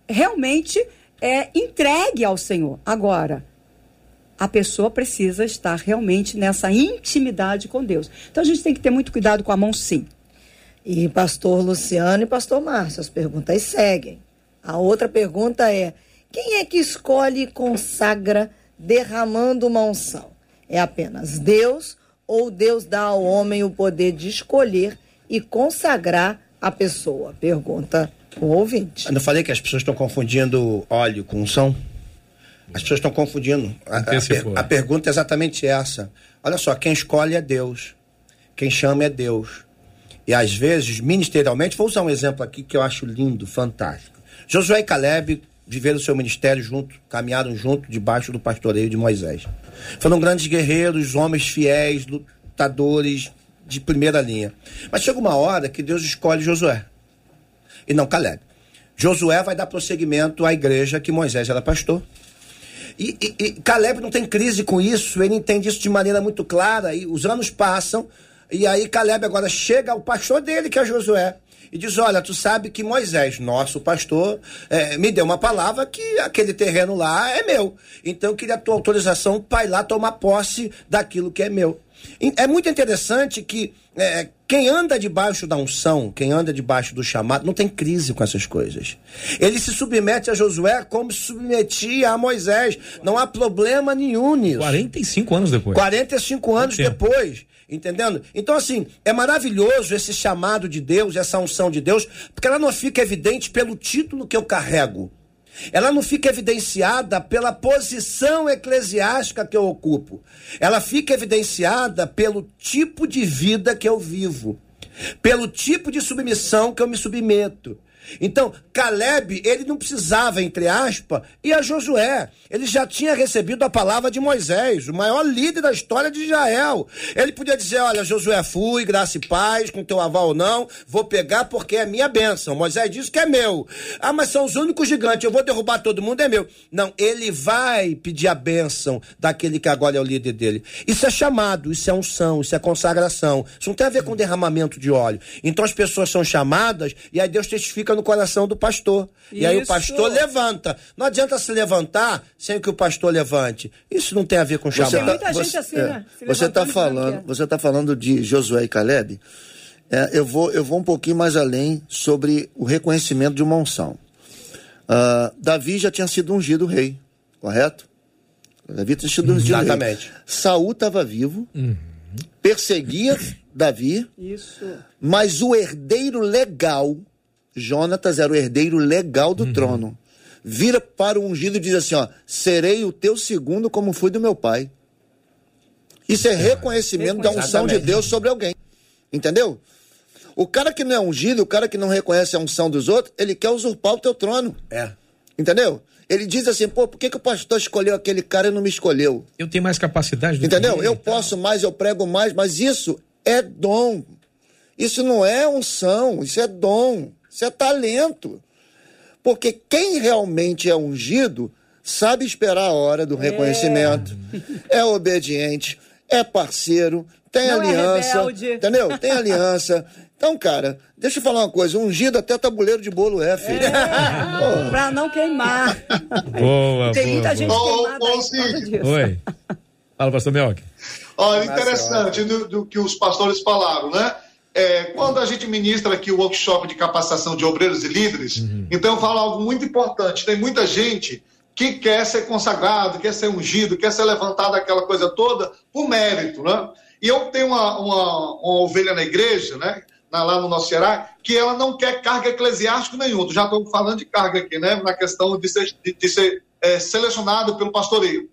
D: realmente é, entregue ao Senhor. Agora, a pessoa precisa estar realmente nessa intimidade com Deus. Então a gente tem que ter muito cuidado com a mão, sim.
B: E pastor Luciano e pastor Márcio, as perguntas seguem. A outra pergunta é: quem é que escolhe e consagra derramando uma unção? É apenas Deus ou Deus dá ao homem o poder de escolher e consagrar a pessoa? Pergunta o ouvinte.
F: Eu não falei que as pessoas estão confundindo óleo com unção? As pessoas estão confundindo. A, a, per, a pergunta é exatamente essa. Olha só, quem escolhe é Deus. Quem chama é Deus. E às vezes, ministerialmente, vou usar um exemplo aqui que eu acho lindo, fantástico. Josué e Caleb viveram o seu ministério junto, caminharam junto, debaixo do pastoreio de Moisés. Foram grandes guerreiros, homens fiéis, lutadores de primeira linha. Mas chega uma hora que Deus escolhe Josué e não Caleb. Josué vai dar prosseguimento à igreja que Moisés era pastor. E, e, e, Caleb não tem crise com isso, ele entende isso de maneira muito clara. E os anos passam, e aí Caleb agora chega ao pastor dele, que é Josué, e diz: Olha, tu sabe que Moisés, nosso pastor, é, me deu uma palavra que aquele terreno lá é meu. Então eu queria a tua autorização para ir lá tomar posse daquilo que é meu. É muito interessante que é, quem anda debaixo da unção, quem anda debaixo do chamado, não tem crise com essas coisas. Ele se submete a Josué como se submetia a Moisés. Não há problema nenhum nisso.
A: 45 anos depois.
F: 45 anos depois. Entendendo? Então, assim, é maravilhoso esse chamado de Deus, essa unção de Deus, porque ela não fica evidente pelo título que eu carrego. Ela não fica evidenciada pela posição eclesiástica que eu ocupo. Ela fica evidenciada pelo tipo de vida que eu vivo, pelo tipo de submissão que eu me submeto. Então, Caleb, ele não precisava, entre aspas, ir a Josué. Ele já tinha recebido a palavra de Moisés, o maior líder da história de Israel. Ele podia dizer: Olha, Josué, fui, graça e paz, com teu aval ou não, vou pegar porque é minha bênção. Moisés disse que é meu. Ah, mas são os únicos gigantes, eu vou derrubar todo mundo, é meu. Não, ele vai pedir a bênção daquele que agora é o líder dele. Isso é chamado, isso é unção, isso é consagração. Isso não tem a ver com derramamento de óleo. Então as pessoas são chamadas e aí Deus testifica no coração do pastor. Isso. E aí o pastor levanta. Não adianta se levantar sem que o pastor levante. Isso não tem a ver com chamado. Tem
D: muita você, gente assim, é, né?
E: você está falando, você tá falando de Josué e Caleb. É, eu, vou, eu vou um pouquinho mais além sobre o reconhecimento de uma unção. Uh, Davi já tinha sido ungido rei, correto? Davi tinha sido ungido
F: Exatamente.
E: rei. Saul estava vivo, uhum. perseguia Davi,
D: Isso.
E: mas o herdeiro legal Jonatas era o herdeiro legal do uhum. trono. Vira para o ungido e diz assim: ó, serei o teu segundo como fui do meu pai. Isso é reconhecimento da unção de Deus sobre alguém. Entendeu? O cara que não é ungido, o cara que não reconhece a unção dos outros, ele quer usurpar o teu trono.
F: É.
E: Entendeu? Ele diz assim, pô, por que, que o pastor escolheu aquele cara e não me escolheu?
A: Eu tenho mais capacidade do
E: Entendeu?
A: que ele,
E: eu
A: então.
E: posso mais, eu prego mais, mas isso é dom. Isso não é unção, isso é dom, isso é talento. Porque quem realmente é ungido sabe esperar a hora do reconhecimento, é, obediente, é parceiro, tem
D: Não é
E: aliança,
D: rebelde.
E: entendeu? Tem aliança. Então, cara, deixa eu falar uma coisa, ungido até tabuleiro de bolo é, filho. Pô,
D: Pra não queimar.
A: Boa,
D: Tem
A: boa,
D: muita
A: boa.
D: gente
C: Ô,
D: queimada
C: ô,
D: aí.
A: Oi. Fala, pastor Melk.
C: Olha, interessante do, do que os pastores falaram, né? É, quando a gente ministra aqui o workshop de capacitação de obreiros e líderes, então eu falo algo muito importante. Tem muita gente que quer ser consagrado, quer ser ungido, quer ser levantado aquela coisa toda por mérito, né? E eu tenho uma, uma, uma ovelha na igreja, né? Na- lá no nosso Ceará, que ela não quer carga eclesiástica nenhuma. Já estou falando de carga aqui, né? Na questão de ser, de, de ser é, selecionado pelo pastoreio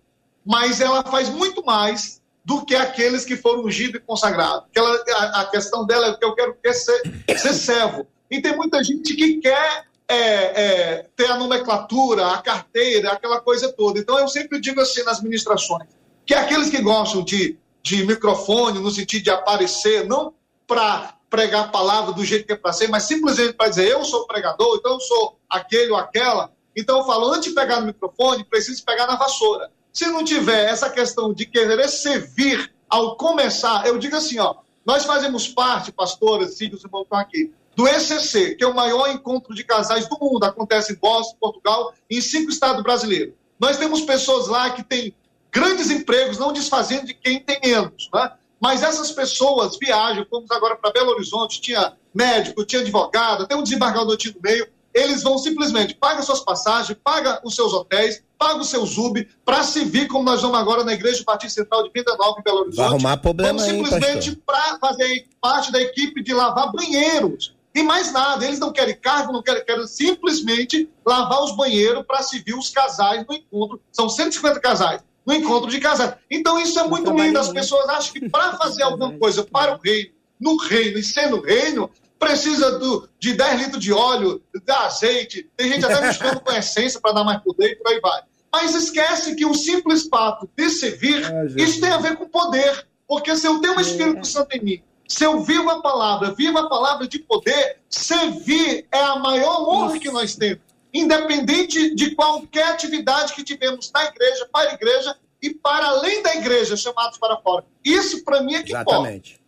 C: mas ela faz muito mais do que aqueles que foram ungidos e consagrados. A, a questão dela é que eu quero quer ser, ser servo. E tem muita gente que quer é, é, ter a nomenclatura, a carteira, aquela coisa toda. Então eu sempre digo assim nas ministrações, que aqueles que gostam de, de microfone, no sentido de aparecer, não para pregar a palavra do jeito que é para ser, mas simplesmente para dizer eu sou pregador, então eu sou aquele ou aquela. Então eu falo, antes de pegar no microfone, preciso pegar na vassoura. Se não tiver essa questão de querer servir ao começar, eu digo assim, ó, nós fazemos parte, pastores, filhos e estão aqui, do ECC, que é o maior encontro de casais do mundo, acontece em Boston, Portugal, em cinco estados brasileiros. Nós temos pessoas lá que têm grandes empregos, não desfazendo de quem tem menos, né? Mas essas pessoas viajam, fomos agora para Belo Horizonte, tinha médico, tinha advogado, tem um desembargador tinha no meio, eles vão simplesmente paga suas passagens, paga os seus hotéis, paga o seu Zub, para se vir como nós vamos agora na Igreja Batista Central de Vida Nova em Belo Horizonte.
F: Vai arrumar problema
C: Vamos simplesmente para fazer parte da equipe de lavar banheiros. E mais nada, eles não querem cargo, não querem, querem simplesmente lavar os banheiros para se vir os casais no encontro. São 150 casais no encontro de casais. Então isso é muito lindo. As pessoas acham que para fazer alguma coisa para o reino, no reino e ser no reino, precisa do, de 10 litros de óleo, de azeite. Tem gente até misturando com essência para dar mais poder e por aí vai. Mas esquece que o simples fato de servir, isso tem a ver com poder. Porque se eu tenho o Espírito Santo em mim, se eu vivo a palavra, vivo a palavra de poder, servir é a maior honra que nós temos. Independente de qualquer atividade que tivemos na igreja, para a igreja e para além da igreja, chamados para fora. Isso, para mim, é que importa.
F: Exatamente.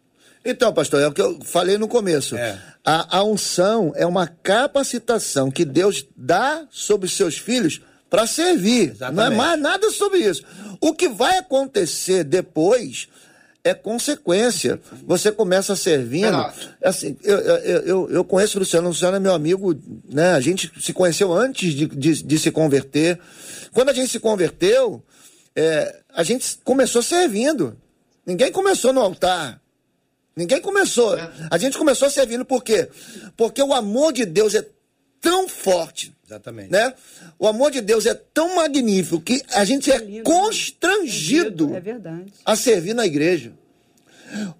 E: Então, pastor, é o que eu falei no começo.
F: É.
E: A, a unção é uma capacitação que Deus dá sobre os seus filhos para servir. Não é
F: Exatamente.
E: mais nada sobre isso. O que vai acontecer depois é consequência. Você começa servindo.
C: Verdade.
E: Assim, eu, eu, eu, eu conheço o Luciano, o Luciano é meu amigo, né? A gente se conheceu antes de, de, de se converter. Quando a gente se converteu, é, a gente começou servindo. Ninguém começou no altar. Ninguém começou. A gente começou servindo por quê? Porque o amor de Deus é tão forte,
F: Exatamente.
E: né? O amor de Deus é tão magnífico que a gente é
D: lindo, né?
E: constrangido
D: É verdade.
E: a servir na igreja.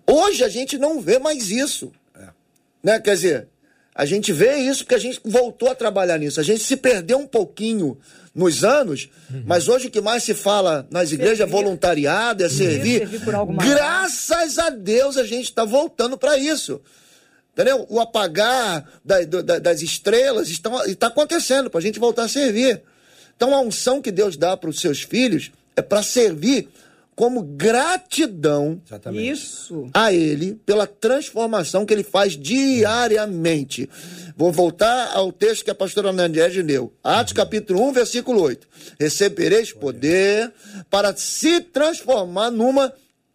E: Hoje a gente não vê mais isso. Né? Quer dizer, a gente vê isso porque a gente voltou a trabalhar nisso. A gente se perdeu um pouquinho nos anos, mas hoje o que mais se fala nas igrejas é
D: Servir.
E: voluntariado, é servir.
D: servir por algo maior.
E: Graças a Deus a gente está voltando para isso. Entendeu? O apagar da- do- da- das estrelas está acontecendo para a gente voltar a servir. Então a unção que Deus dá para os seus filhos é para servir como gratidão
F: Exatamente.
D: Isso.
E: a Ele pela transformação que Ele faz diariamente. Vou voltar ao texto que a pastora Nandege leu. Atos capítulo 1, versículo 8. Recebereis poder para se transformar numa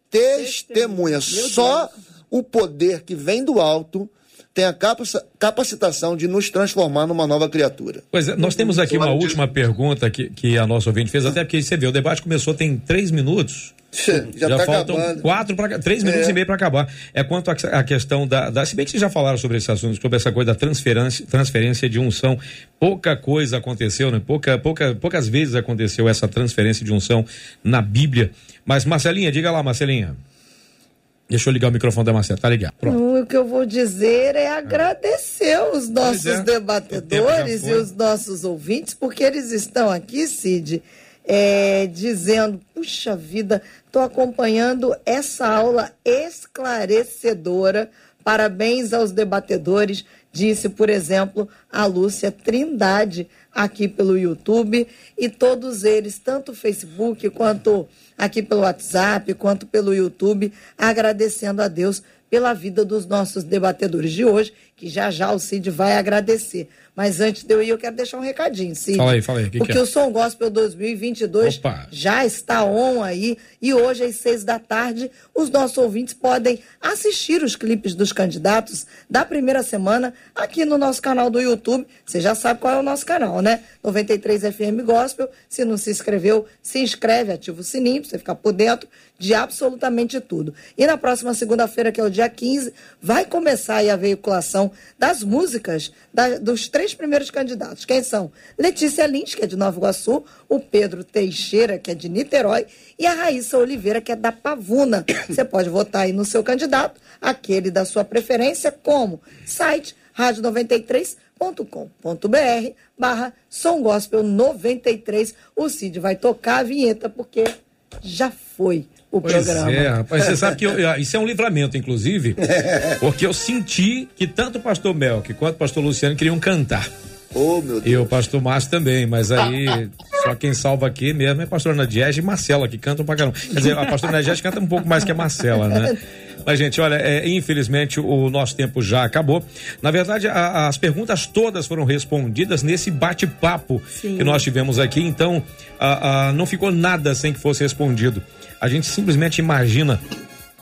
E: testemunha. Só o poder que vem do alto tem a capaci- capacitação de nos transformar numa nova criatura.
A: Pois é, nós temos aqui uma última pergunta que, que a nossa ouvinte fez, até porque você vê, o debate começou tem três minutos.
E: Já, tá
A: faltam
E: acabando.
A: quatro para três minutos
E: É.
A: e meio para acabar. É quanto à à questão da, da. Se bem que vocês já falaram sobre esse assunto, sobre essa coisa da transferência, transferência de unção. Pouca coisa aconteceu, né? Pouca, pouca, poucas vezes aconteceu essa transferência de unção na Bíblia. Mas, Marcelinha, diga lá, Marcelinha. Deixa eu ligar o microfone da Marcela, tá ligado?
B: Pronto. O que eu vou dizer é agradecer os nossos é. debatedores e os nossos ouvintes, porque eles estão aqui, Cid, é, dizendo: puxa vida, estou acompanhando essa aula esclarecedora. Parabéns aos debatedores, disse, por exemplo, a Lúcia Trindade aqui pelo YouTube e todos eles, tanto o Facebook quanto aqui pelo WhatsApp, quanto pelo YouTube, agradecendo a Deus pela vida dos nossos debatedores de hoje, que já já o Cid vai agradecer. Mas antes de eu ir, eu quero deixar um recadinho, Cid.
A: Fala aí, fala aí. Que
B: porque
A: que é?
B: o Som Gospel 2022 Opa. já está on aí. E hoje, às seis da tarde, os nossos ouvintes podem assistir os clipes dos candidatos da primeira semana aqui no nosso canal do YouTube. Você já sabe qual é o nosso canal, né? 93 FM Gospel. Se não se inscreveu, se inscreve, ativa o sininho para você ficar por dentro de absolutamente tudo. E na próxima segunda-feira, que é o dia 15, vai começar a veiculação das músicas da, dos três primeiros candidatos. Quem são? Letícia Lins, que é de Nova Iguaçu, o Pedro Teixeira, que é de Niterói, e a Raíssa Oliveira, que é da Pavuna. <coughs> Você pode votar aí no seu candidato, aquele da sua preferência, como site rádio93.com.br barra Som Gospel 93. O Cid vai tocar a vinheta, porque já foi o pois programa.
A: É, rapaz, você sabe que eu, isso é um livramento, inclusive, <laughs> porque eu senti que tanto o pastor Melk quanto o pastor Luciano queriam cantar.
E: Oh, meu Deus.
A: E o pastor Márcio também, mas aí só quem salva aqui mesmo é a pastora Nadiege e Marcela, que cantam pra caramba. Quer dizer, a pastora Nadiege canta um pouco mais que a Marcela, né? Mas, gente, olha, é, infelizmente o nosso tempo já acabou. Na verdade, a, as perguntas todas foram respondidas nesse bate-papo que nós tivemos aqui, então a, a, não ficou nada sem que fosse respondido. A gente simplesmente imagina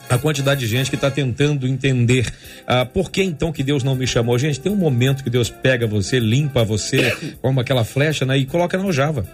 A: a quantidade de gente que está tentando entender ah, por que então que Deus não me chamou. Gente, tem um momento que Deus pega você, limpa você, <coughs> como aquela flecha, né, e coloca na aljava.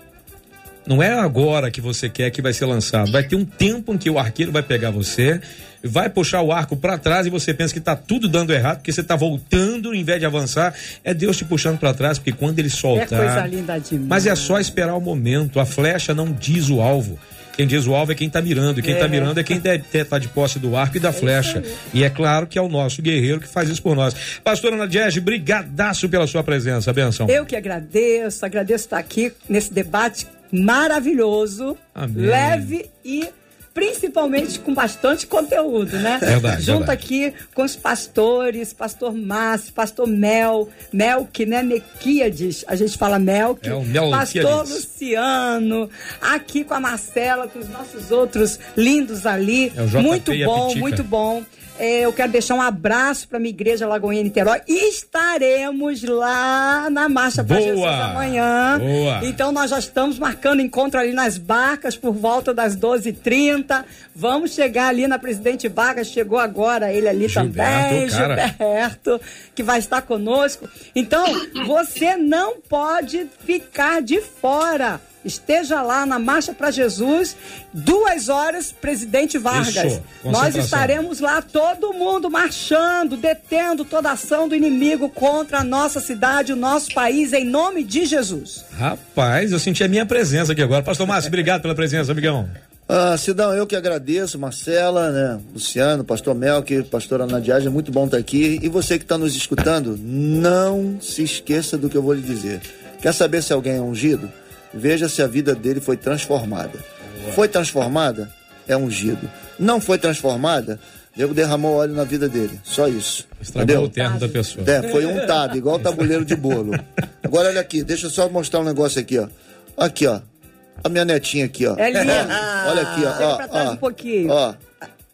A: Não é agora que você quer que vai ser lançado. Vai ter um tempo em que o arqueiro vai pegar você, vai puxar o arco para trás e você pensa que está tudo dando errado, porque você está voltando em vez de avançar. É Deus te puxando para trás, porque quando ele soltar.
D: É coisa linda demais.
A: Mas é só esperar o momento. A flecha não diz o alvo. Quem diz o alvo é quem está mirando, e quem está é. mirando é quem está de posse do arco e da é flecha. E é claro que é o nosso guerreiro que faz isso por nós. Pastora Ana Diege, brigadaço pela sua presença, benção.
D: Eu que agradeço, agradeço estar aqui nesse debate maravilhoso, Amém. leve e principalmente com bastante conteúdo, né?
A: Verdade,
D: Junto
A: verdade.
D: aqui com os pastores, pastor Márcio, pastor Mel, Melk, né? Mequíades, a gente fala Melk.
A: É o Mel
D: pastor Luciano, aqui com a Marcela, com os nossos outros lindos ali.
A: É
D: muito bom, muito bom. É, eu quero deixar um abraço para minha igreja Lagoinha Niterói. Estaremos lá na Marcha para Jesus amanhã.
A: Boa.
D: Então nós já estamos marcando encontro ali nas barcas por volta das 12h30. Vamos chegar ali na Presidente Vargas. Chegou agora ele ali
A: Gilberto,
D: também,
A: cara.
D: Gilberto, que vai estar conosco. Então, você não pode ficar de fora esteja lá na Marcha para Jesus, duas horas, presidente Vargas.
A: Isso,
D: Nós estaremos lá, todo mundo marchando, detendo toda ação do inimigo contra a nossa cidade, o nosso país, em nome de Jesus.
A: Rapaz, eu senti a minha presença aqui agora. Pastor Márcio, obrigado pela presença, amigão.
E: Ah, Cidão, eu que agradeço, Marcela, né, Luciano, Pastor Melk, Pastora Nadiage, é muito bom estar aqui. E você que está nos escutando, não se esqueça do que eu vou lhe dizer. Quer saber se alguém é ungido? Veja se a vida dele foi transformada. Foi transformada? É ungido. Não foi transformada? Deus derramou óleo na vida dele. Só isso.
A: Estragou Entendeu? o terno da pessoa.
E: É, foi untado, igual tabuleiro de bolo. Agora olha aqui, deixa eu só mostrar um negócio aqui, ó. Aqui, ó. A minha netinha aqui, ó.
D: É lindo.
E: olha aqui, ó.
D: Chega
E: ó,
D: pra trás
E: ó,
D: um pouquinho.
E: Ó.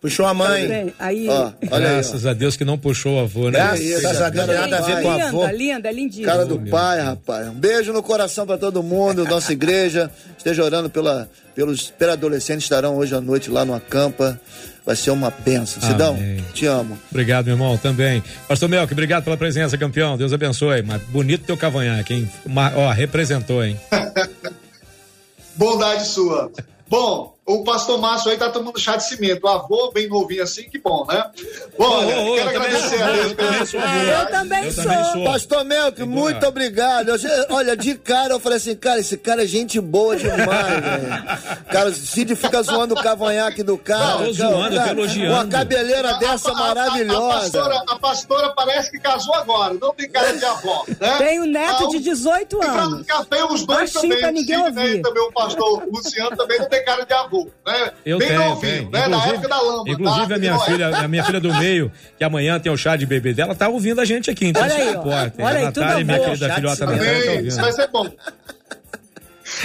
E: Puxou a mãe.
D: Aí.
E: Ó, olha
A: Graças
E: aí,
A: a Deus que não puxou o avô, né?
E: Graças a Deus, nada a ver com a
D: linda,
E: avó.
D: linda, lindíssima.
E: Cara do pai, rapaz. Um beijo no coração para todo mundo, nossa igreja. Esteja orando pela, pelos pré-adolescentes estarão hoje à noite lá no Acampa. Vai ser uma benção. Sidão, te amo.
A: Obrigado, meu irmão, também. Pastor Melk, obrigado pela presença, campeão. Deus abençoe. Mas bonito teu cavanhaque, hein? Uma, ó, representou, hein? <laughs>
C: Bondade sua. Bom, o pastor Márcio aí tá tomando chá de cimento. O avô, bem novinho assim, que bom, né? Bom, olha, oh, oh, quero agradecer a Deus
D: pela sua Eu também sou.
E: Pastor Melk, muito obrigado. Eu, olha, de cara eu falei assim, cara, esse cara é gente boa demais, <laughs> velho. Cara, o Cid fica zoando o cavanhaque do cara.
A: Não, tô zoando, cara, tô elogiando.
E: Uma cabeleira dessa a, maravilhosa. A,
C: a, pastora, a, pastora, parece que casou agora, não tem cara de avó, né?
D: Tem um neto de 18 anos.
C: Tem os dois também. Pra ninguém Cid, né, também o pastor Luciano também não tem cara de avó né?
A: Eu Bem tenho, novinho, tenho. né? Na época da lama. Inclusive tá? a minha filha, a minha filha do meio, que amanhã tem o chá de bebê dela, tá ouvindo a gente aqui, então
D: Olha aí, importa. Olha aí,
A: Natália, minha querida filhota da tá
C: Isso vai ser bom.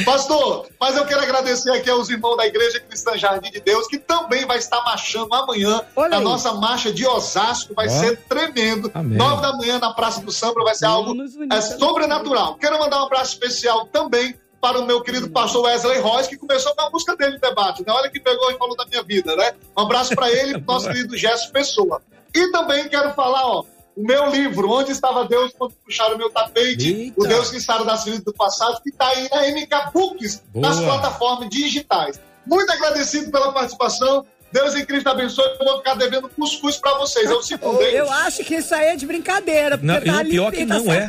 C: Pastor, mas eu quero agradecer aqui aos irmãos da Igreja Cristã Jardim de Deus, que também vai estar marchando amanhã. Olha a aí. nossa marcha de Osasco vai ser tremendo. Nove da manhã na Praça do Sambro vai ser algo é, sobrenatural. Quero mandar um abraço especial também para o meu querido pastor Wesley Royce, que começou com a música dele no debate. Né? Olha que pegou e falou da minha vida, né? Um abraço para ele e nosso <laughs> querido Gerson Pessoa. E também quero falar, ó, o meu livro, Onde Estava Deus Quando Puxaram o Meu Tapete, Eita. O Deus que Sara das Feridas do Passado, que está aí na MK Books, Boa. nas plataformas digitais. Muito agradecido pela participação. Deus em Cristo abençoe, eu vou ficar devendo cuscuz pra vocês. Eu sinto bem.
D: Eu acho que isso aí é de brincadeira.
A: Porque não, tá ali, pior que tá não é.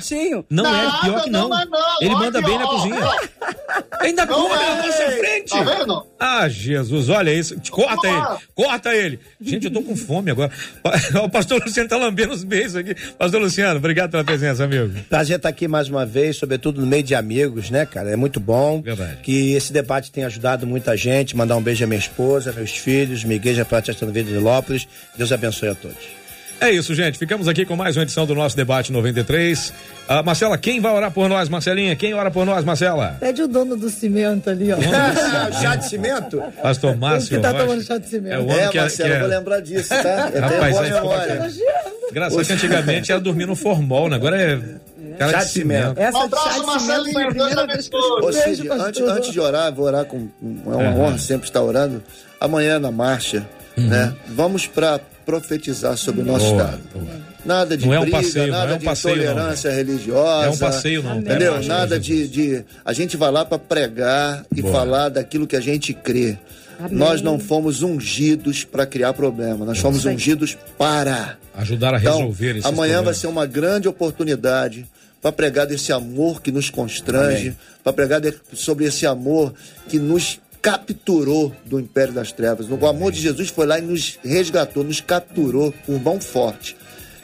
A: Não Nada, é, pior que não. não, é não. Ele manda bem ó, na cozinha. Ó. <laughs> Ainda come é. na nossa frente. Tá vendo? Ah, Jesus, olha isso. Corta ele, corta ele. Gente, eu tô com fome agora. <laughs> O pastor Luciano tá lambendo os beijos aqui. Pastor Luciano, obrigado pela presença, amigo.
F: Prazer estar aqui mais uma vez, sobretudo no meio de amigos, né, cara? É muito bom. Verdade. Que esse debate tenha ajudado muita gente. Mandar um beijo à minha esposa, meus filhos, minha igreja protestante de Lópolis. Deus abençoe a todos.
A: É isso, gente. Ficamos aqui com mais uma edição do nosso debate 93. Uh, Marcela, quem vai orar por nós, Marcelinha? Quem ora por nós, Marcela?
B: Pede o dono do cimento ali, ó. <laughs>
E: chá de cimento?
A: Pastor Márcio.
B: que tá tomando chá de cimento.
E: É, o homem é, que é, Marcela, que é... vou lembrar disso, tá? Eu
A: Rapaz, tenho boa memória. Engraçado que antigamente era dormir no formol, né? Agora é Cara
E: chá de cimento.
C: Essa um abraço, Marcelinho. Deus abençoe.
E: Antes, antes de orar, vou orar com. É uma honra sempre estar orando. Amanhã na marcha, uhum. né? Vamos para profetizar sobre o nosso boa, estado. Boa. Nada de
A: não
E: briga,
A: é um passeio,
E: nada
A: é um
E: de
A: passeio,
E: intolerância não. religiosa.
A: É um passeio, não.
E: Entendeu? É nada de, de. A gente vai lá para pregar e boa. falar daquilo que a gente crê. Amém. Nós não fomos ungidos para criar problema, nós fomos ungidos para
A: ajudar a então, resolver então,
E: Amanhã
A: problemas.
E: vai ser uma grande oportunidade para pregar desse amor que nos constrange, para pregar de, sobre esse amor que nos capturou do império das trevas. O amor de Jesus foi lá e nos resgatou, nos capturou com mão forte.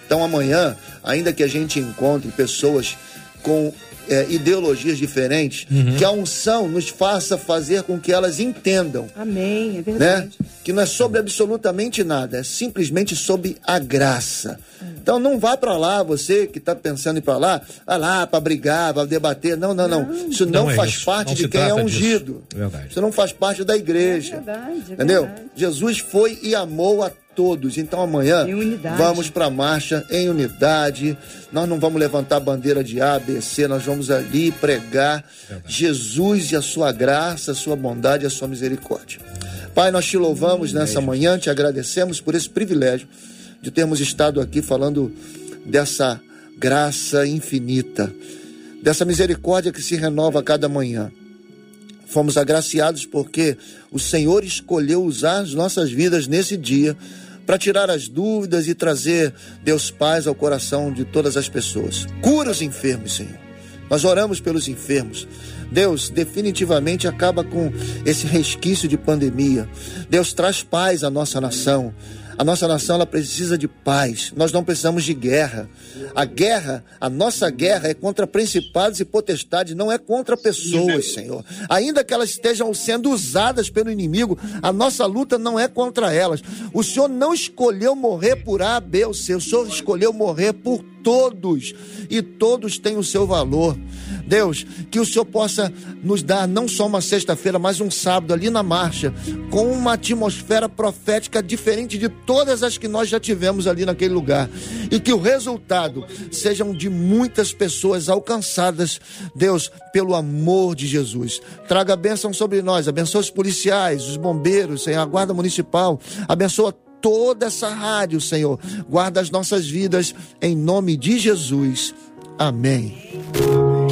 E: Então amanhã, ainda que a gente encontre pessoas com é, ideologias diferentes, uhum. que a unção nos faça fazer com que elas entendam.
D: Amém, é verdade.
E: Né? Que não é sobre absolutamente nada, é simplesmente sobre a graça. Uhum. Então não vá para lá, você que está pensando em ir para lá, vá lá para brigar, para debater. Não, não, não. não. Isso não, não é faz isso. parte não de quem é ungido. Verdade. Isso não faz parte da igreja. É verdade, é entendeu? Verdade. Jesus foi e amou a todos. Então amanhã vamos para a marcha em unidade. Nós não vamos levantar bandeira de A, B, C, nós vamos ali pregar Verdade. Jesus e a sua graça, a sua bondade e a sua misericórdia. Pai, nós te louvamos nessa manhã, te agradecemos por esse privilégio de termos estado aqui falando dessa graça infinita, dessa misericórdia que se renova a cada manhã. Fomos agraciados porque o Senhor escolheu usar as nossas vidas nesse dia para tirar as dúvidas e trazer Deus paz ao coração de todas as pessoas. Cura os enfermos, Senhor. Nós oramos pelos enfermos. Deus definitivamente acaba com esse resquício de pandemia. Deus traz paz à nossa nação. A nossa nação ela precisa de paz. Nós não precisamos de guerra. A guerra, a nossa guerra é contra principados e potestades, não é contra pessoas, Senhor. Ainda que elas estejam sendo usadas pelo inimigo, a nossa luta não é contra elas. O Senhor não escolheu morrer por A, B ou C. O Senhor escolheu morrer por todos e todos têm o seu valor. Deus, que o Senhor possa nos dar não só uma sexta-feira, mas um sábado ali na marcha, com uma atmosfera profética diferente de todas as que nós já tivemos ali naquele lugar. E que o resultado sejam de muitas pessoas alcançadas, Deus, pelo amor de Jesus. Traga a bênção sobre nós, abençoa os policiais, os bombeiros, a guarda municipal, abençoa toda essa rádio, Senhor. Guarda as nossas vidas em nome de Jesus. Amém.